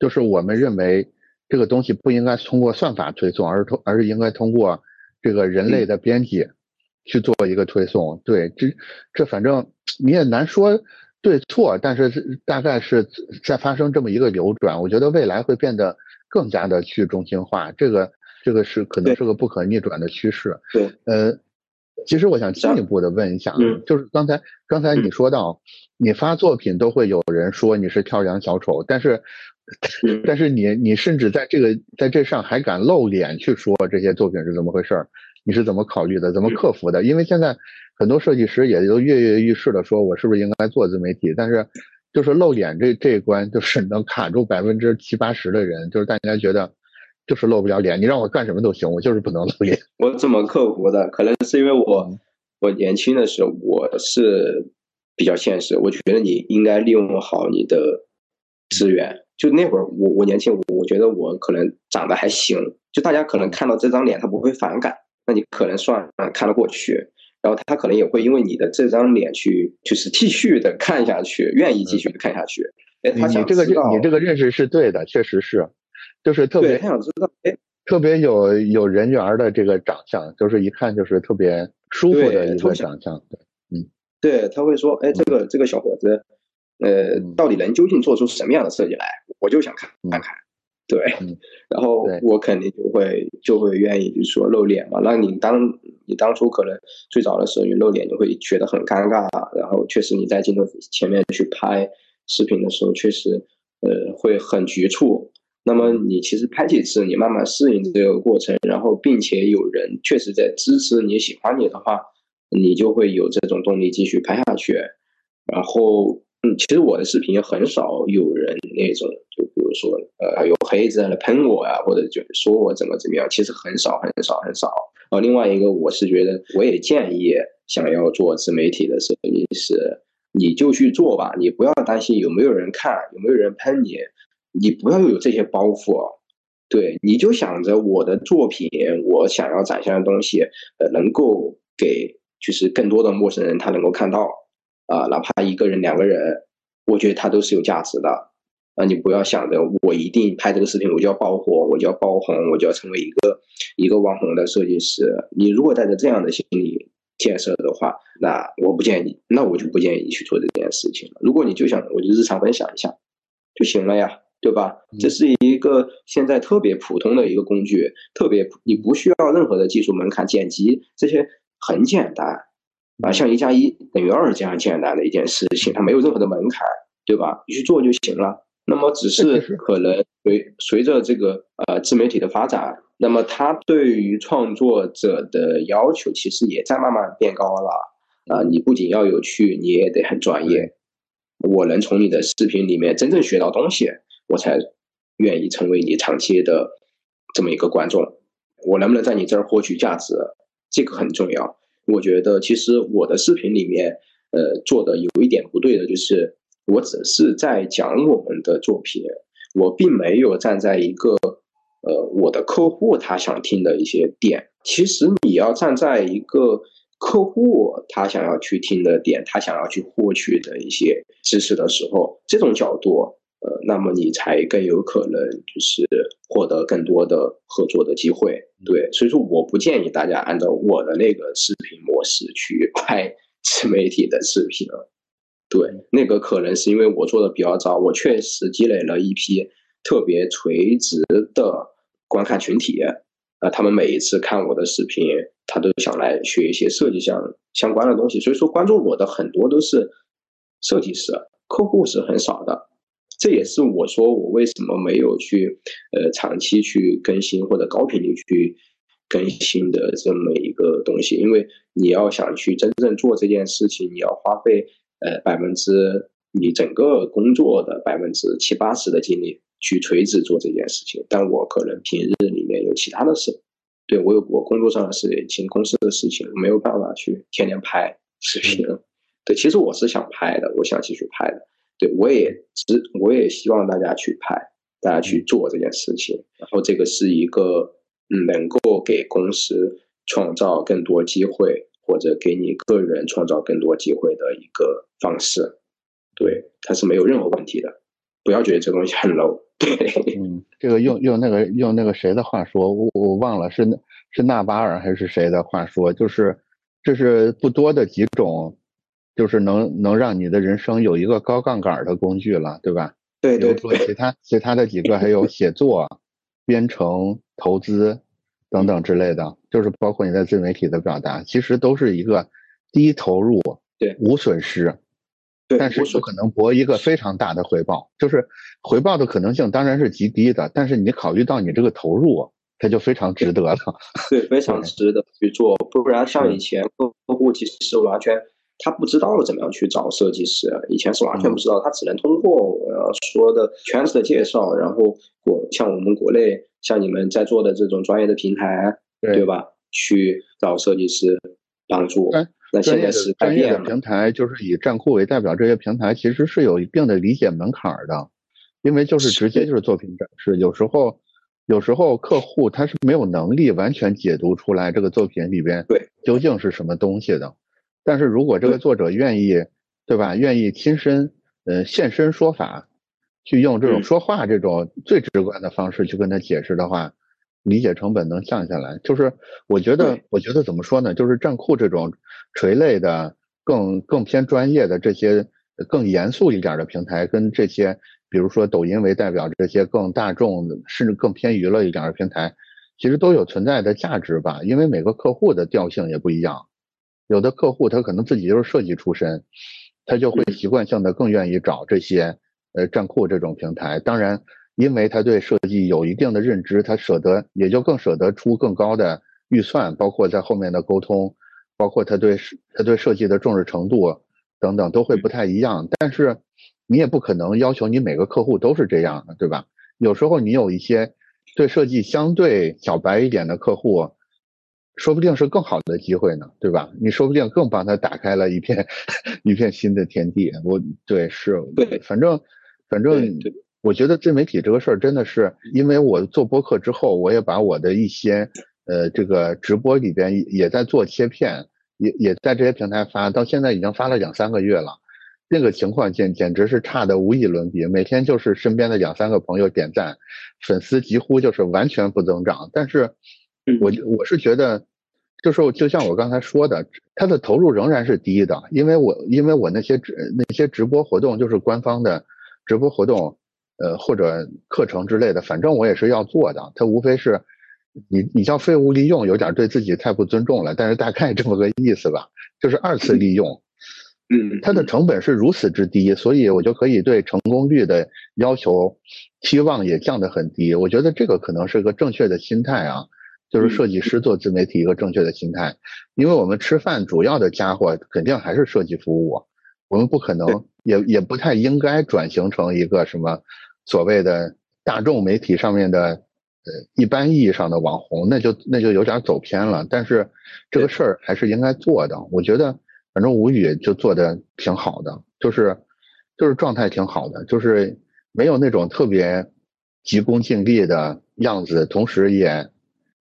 就是我们认为这个东西不应该通过算法推送，而是通而是应该通过这个人类的编辑去做一个推送。对，这这反正你也难说。对错，但是大概是在发生这么一个流转，我觉得未来会变得更加的去中心化，这个这个是可能是个不可逆转的趋势。对，呃，其实我想进一步的问一下，就是刚才刚才你说到，你发作品都会有人说你是跳梁小丑，但是但是你你甚至在这个在这上还敢露脸去说这些作品是怎么回事你是怎么考虑的，怎么克服的？因为现在。很多设计师也都跃跃欲试的说，我是不是应该做自媒体？但是，就是露脸这这一关，就是能卡住百分之七八十的人，就是大家觉得，就是露不了脸，你让我干什么都行，我就是不能露脸。我怎么克服的？可能是因为我，我年轻的时候我是比较现实，我觉得你应该利用好你的资源。就那会儿，我我年轻，我觉得我可能长得还行，就大家可能看到这张脸，他不会反感，那你可能算看得过去。然后他可能也会因为你的这张脸去，就是继续的看下去，愿意继续的看下去。哎，他想这个你这个认识是对的，确实是，就是特别他想知道，哎，特别有有人缘的这个长相，就是一看就是特别舒服的一个长相。对嗯，对，他会说，哎，这个这个小伙子，呃，到底能究竟做出什么样的设计来？我就想看看看。对，然后我肯定就会就会愿意，就是说露脸嘛。那你当你当初可能最早的时候，你露脸就会觉得很尴尬。然后确实你在镜头前面去拍视频的时候，确实呃会很局促。那么你其实拍几次，你慢慢适应这个过程，然后并且有人确实在支持你喜欢你的话，你就会有这种动力继续拍下去。然后。嗯，其实我的视频很少有人那种，就比如说，呃，有黑子来喷我呀，或者就说我怎么怎么样，其实很少很少很少。呃，另外一个，我是觉得，我也建议想要做自媒体的设计师，你就去做吧，你不要担心有没有人看，有没有人喷你，你不要有这些包袱，对，你就想着我的作品，我想要展现的东西，呃，能够给就是更多的陌生人他能够看到。啊，哪怕一个人、两个人，我觉得他都是有价值的。啊，你不要想着我一定拍这个视频我就要爆火，我就要爆红，我就要成为一个一个网红的设计师。你如果带着这样的心理建设的话，那我不建议，那我就不建议你去做这件事情了。如果你就想我就日常分享一下就行了呀，对吧？这是一个现在特别普通的一个工具，特别你不需要任何的技术门槛，剪辑这些很简单。啊，像一加一等于二这样简单的一件事情，它没有任何的门槛，对吧？你去做就行了。那么只是可能随随着这个呃自媒体的发展，那么它对于创作者的要求其实也在慢慢变高了。啊，你不仅要有趣，你也得很专业。我能从你的视频里面真正学到东西，我才愿意成为你长期的这么一个观众。我能不能在你这儿获取价值，这个很重要。我觉得其实我的视频里面，呃，做的有一点不对的，就是我只是在讲我们的作品，我并没有站在一个，呃，我的客户他想听的一些点。其实你要站在一个客户他想要去听的点，他想要去获取的一些知识的时候，这种角度。呃，那么你才更有可能就是获得更多的合作的机会，对，所以说我不建议大家按照我的那个视频模式去拍自媒体的视频，对，那个可能是因为我做的比较早，我确实积累了一批特别垂直的观看群体，啊，他们每一次看我的视频，他都想来学一些设计相相关的东西，所以说关注我的很多都是设计师，客户是很少的。这也是我说我为什么没有去，呃，长期去更新或者高频率去更新的这么一个东西。因为你要想去真正做这件事情，你要花费呃百分之你整个工作的百分之七八十的精力去垂直做这件事情。但我可能平日里面有其他的事，对我有我工作上的事情、公司的事情，没有办法去天天拍视频。对，其实我是想拍的，我想继续拍的。对，我也只我也希望大家去拍，大家去做这件事情。然后这个是一个能够给公司创造更多机会，或者给你个人创造更多机会的一个方式。对，它是没有任何问题的。不要觉得这东西很 low。对，嗯，这个用用那个用那个谁的话说，我我忘了是是纳巴尔还是谁的话说，就是这是不多的几种。就是能能让你的人生有一个高杠杆的工具了，对吧？对对对。其他其他的几个还有写作、编程、投资等等之类的，就是包括你在自媒体的表达，其实都是一个低投入、对无损失，对但是不可能博一个非常大的回报。就是回报的可能性当然是极低的，但是你考虑到你这个投入，它就非常值得了。对，非 常值得去做，不然像以前客户其实是完全。他不知道怎么样去找设计师，以前是完全不知道，他只能通过呃说的圈子的介绍，然后国像我们国内像你们在做的这种专业的平台，对吧？去找设计师帮助。那现在是专业的平台，就是以站酷为代表，这些平台其实是有一定的理解门槛的，因为就是直接就是作品展示，有时候有时候客户他是没有能力完全解读出来这个作品里边对究竟是什么东西的。但是如果这个作者愿意，对吧？愿意亲身，呃，现身说法，去用这种说话这种最直观的方式去跟他解释的话，理解成本能降下来。就是我觉得，我觉得怎么说呢？就是站酷这种垂类的、更更偏专业的这些更严肃一点的平台，跟这些比如说抖音为代表这些更大众甚至更偏娱乐一点的平台，其实都有存在的价值吧。因为每个客户的调性也不一样。有的客户他可能自己就是设计出身，他就会习惯性的更愿意找这些呃站库这种平台。当然，因为他对设计有一定的认知，他舍得也就更舍得出更高的预算，包括在后面的沟通，包括他对他对设计的重视程度等等都会不太一样。但是你也不可能要求你每个客户都是这样的，对吧？有时候你有一些对设计相对小白一点的客户。说不定是更好的机会呢，对吧？你说不定更帮他打开了一片 一片新的天地。我对是，对，反正反正，我觉得自媒体这个事儿真的是，因为我做播客之后，我也把我的一些呃这个直播里边也在做切片，也也在这些平台发，到现在已经发了两三个月了。那个情况简简直是差的无以伦比，每天就是身边的两三个朋友点赞，粉丝几乎就是完全不增长，但是。我我是觉得，就是就像我刚才说的，它的投入仍然是低的，因为我因为我那些直那些直播活动就是官方的直播活动，呃或者课程之类的，反正我也是要做的。它无非是你你叫废物利用，有点对自己太不尊重了，但是大概这么个意思吧，就是二次利用。嗯，它的成本是如此之低，所以我就可以对成功率的要求期望也降得很低。我觉得这个可能是个正确的心态啊。就是设计师做自媒体一个正确的心态，因为我们吃饭主要的家伙肯定还是设计服务，我们不可能也也不太应该转型成一个什么所谓的大众媒体上面的呃一般意义上的网红，那就那就有点走偏了。但是这个事儿还是应该做的，我觉得反正吴宇就做的挺好的，就是就是状态挺好的，就是没有那种特别急功近利的样子，同时也。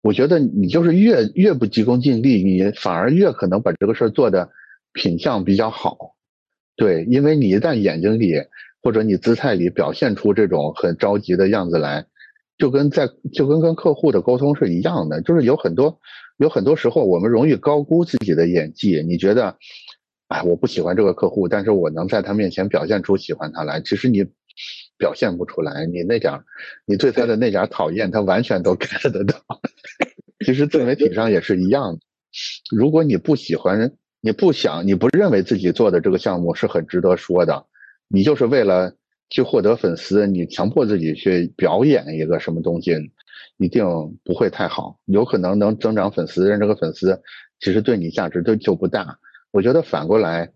我觉得你就是越越不急功近利，你反而越可能把这个事儿做的品相比较好，对，因为你一旦眼睛里或者你姿态里表现出这种很着急的样子来，就跟在就跟跟客户的沟通是一样的，就是有很多有很多时候我们容易高估自己的演技，你觉得，哎，我不喜欢这个客户，但是我能在他面前表现出喜欢他来，其实你。表现不出来，你那点儿，你对他的那点儿讨厌，他完全都 get 得到。其实自媒体上也是一样的，如果你不喜欢，你不想，你不认为自己做的这个项目是很值得说的，你就是为了去获得粉丝，你强迫自己去表演一个什么东西，一定不会太好。有可能能增长粉丝，但这个粉丝其实对你价值都就不大。我觉得反过来，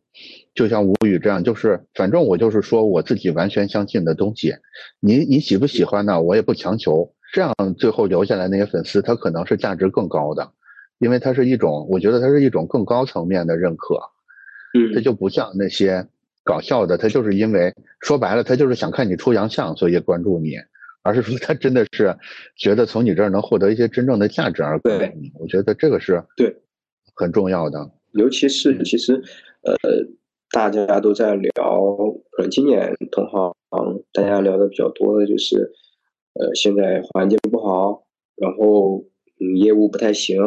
就像吴语这样，就是反正我就是说我自己完全相信的东西，你你喜不喜欢呢？我也不强求。这样最后留下来那些粉丝，他可能是价值更高的，因为它是一种，我觉得它是一种更高层面的认可。嗯，它就不像那些。搞笑的，他就是因为说白了，他就是想看你出洋相，所以关注你，而是说他真的是觉得从你这儿能获得一些真正的价值而关注你。我觉得这个是对很重要的。尤其是其实呃，大家都在聊，可能今年同行大家聊的比较多的就是呃，现在环境不好，然后嗯，业务不太行，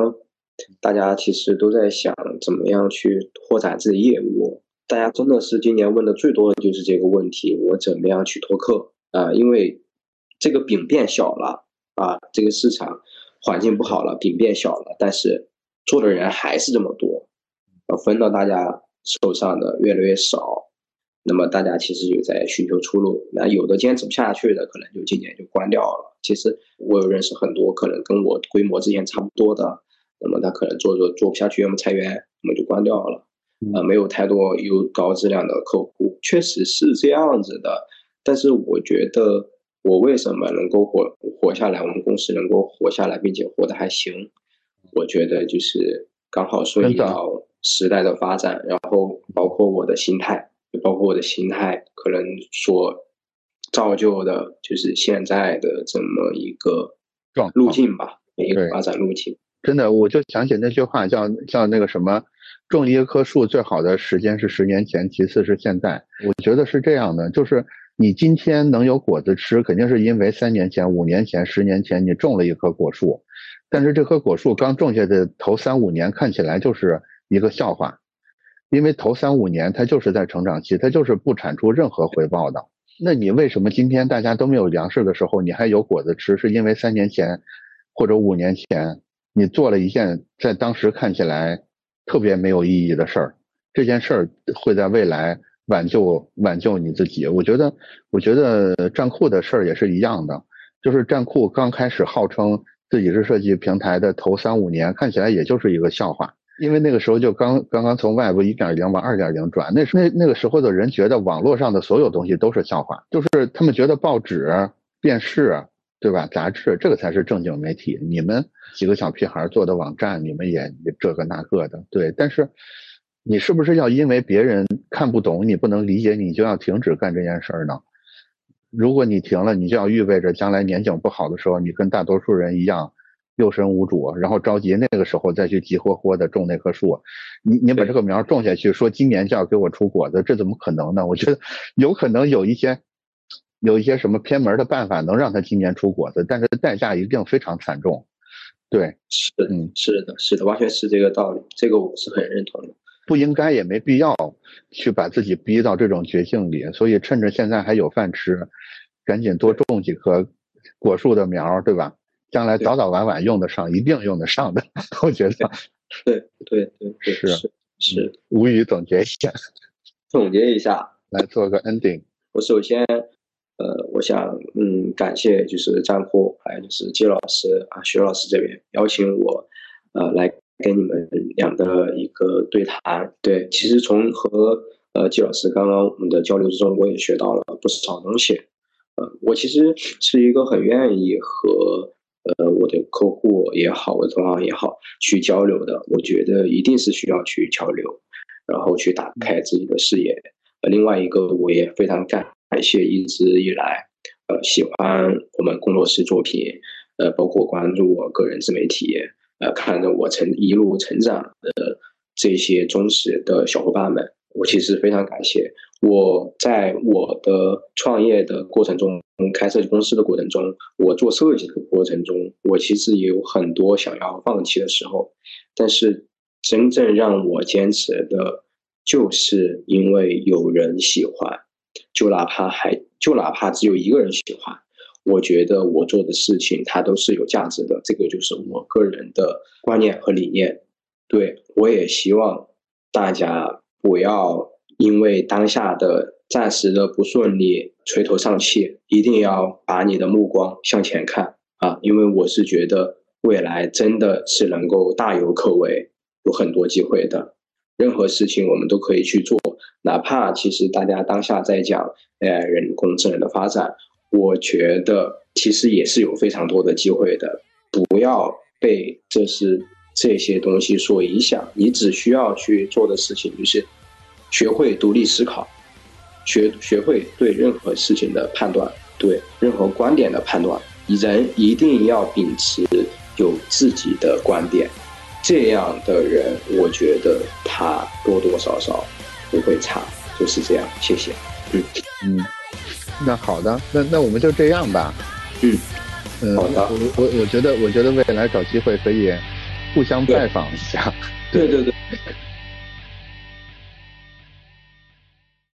大家其实都在想怎么样去拓展自己业务。大家真的是今年问的最多的就是这个问题：我怎么样去拓客啊？因为这个饼变小了啊，这个市场环境不好了，饼变小了，但是做的人还是这么多，分到大家手上的越来越少。那么大家其实就在寻求出路。那有的坚持不下去的，可能就今年就关掉了。其实我有认识很多可能跟我规模之前差不多的，那么他可能做做做不下去，要么裁员，那么就关掉了。呃，没有太多有高质量的客户，确实是这样子的。但是我觉得，我为什么能够活活下来，我们公司能够活下来，并且活得还行，我觉得就是刚好顺应到时代的发展，然后包括我的心态，包括我的心态，可能所造就的就是现在的这么一个路径吧，一个发展路径。真的，我就想起那句话，叫叫那个什么。种一棵树最好的时间是十年前，其次是现在。我觉得是这样的，就是你今天能有果子吃，肯定是因为三年前、五年前、十年前你种了一棵果树。但是这棵果树刚种下的头三五年看起来就是一个笑话，因为头三五年它就是在成长期，它就是不产出任何回报的。那你为什么今天大家都没有粮食的时候，你还有果子吃？是因为三年前或者五年前你做了一件在当时看起来。特别没有意义的事儿，这件事儿会在未来挽救挽救你自己。我觉得，我觉得站酷的事儿也是一样的，就是站酷刚开始号称自己是设计平台的头三五年，看起来也就是一个笑话，因为那个时候就刚刚刚从 Web 一点零往二点零转，那那那个时候的人觉得网络上的所有东西都是笑话，就是他们觉得报纸、电视。对吧？杂志这个才是正经媒体。你们几个小屁孩做的网站，你们也这个那个的。对，但是你是不是要因为别人看不懂，你不能理解，你就要停止干这件事儿呢？如果你停了，你就要意味着将来年景不好的时候，你跟大多数人一样六神无主，然后着急那个时候再去急火火的种那棵树。你你把这个苗种下去，说今年就要给我出果子，这怎么可能呢？我觉得有可能有一些。有一些什么偏门的办法能让他今年出果子，但是代价一定非常惨重。对，是，嗯，是的，是的，完全是这个道理，这个我是很认同的。不应该也没必要去把自己逼到这种绝境里，所以趁着现在还有饭吃，赶紧多种几棵果树的苗，对吧？将来早早晚晚用得上，一定用得上的。我觉得，对对对，是是。无语总结一下，总结一下，来做个 ending。我首先。呃，我想，嗯，感谢就是张库，还有就是季老师啊，徐老师这边邀请我，呃，来跟你们俩的一个对谈。对，其实从和呃季老师刚刚我们的交流之中，我也学到了不少东西。呃，我其实是一个很愿意和呃我的客户也好，我的同行也好去交流的。我觉得一定是需要去交流，然后去打开自己的视野。呃，另外一个我也非常感。感谢一直以来，呃，喜欢我们工作室作品，呃，包括关注我个人自媒体，呃，看着我成一路成长的这些忠实的小伙伴们，我其实非常感谢。我在我的创业的过程中，开设计公司的过程中，我做设计的过程中，我其实也有很多想要放弃的时候，但是真正让我坚持的，就是因为有人喜欢。就哪怕还就哪怕只有一个人喜欢，我觉得我做的事情它都是有价值的。这个就是我个人的观念和理念。对我也希望大家不要因为当下的暂时的不顺利垂头丧气，一定要把你的目光向前看啊！因为我是觉得未来真的是能够大有可为，有很多机会的。任何事情我们都可以去做，哪怕其实大家当下在讲，呃，人工智能的发展，我觉得其实也是有非常多的机会的。不要被这是这些东西所影响，你只需要去做的事情就是学会独立思考，学学会对任何事情的判断，对任何观点的判断，人一定要秉持有自己的观点。这样的人，我觉得他多多少少不会差，就是这样。谢谢。嗯嗯，那好的，那那我们就这样吧。嗯嗯，好的。我我我觉得，我觉得未来找机会可以互相拜访一下。对对对。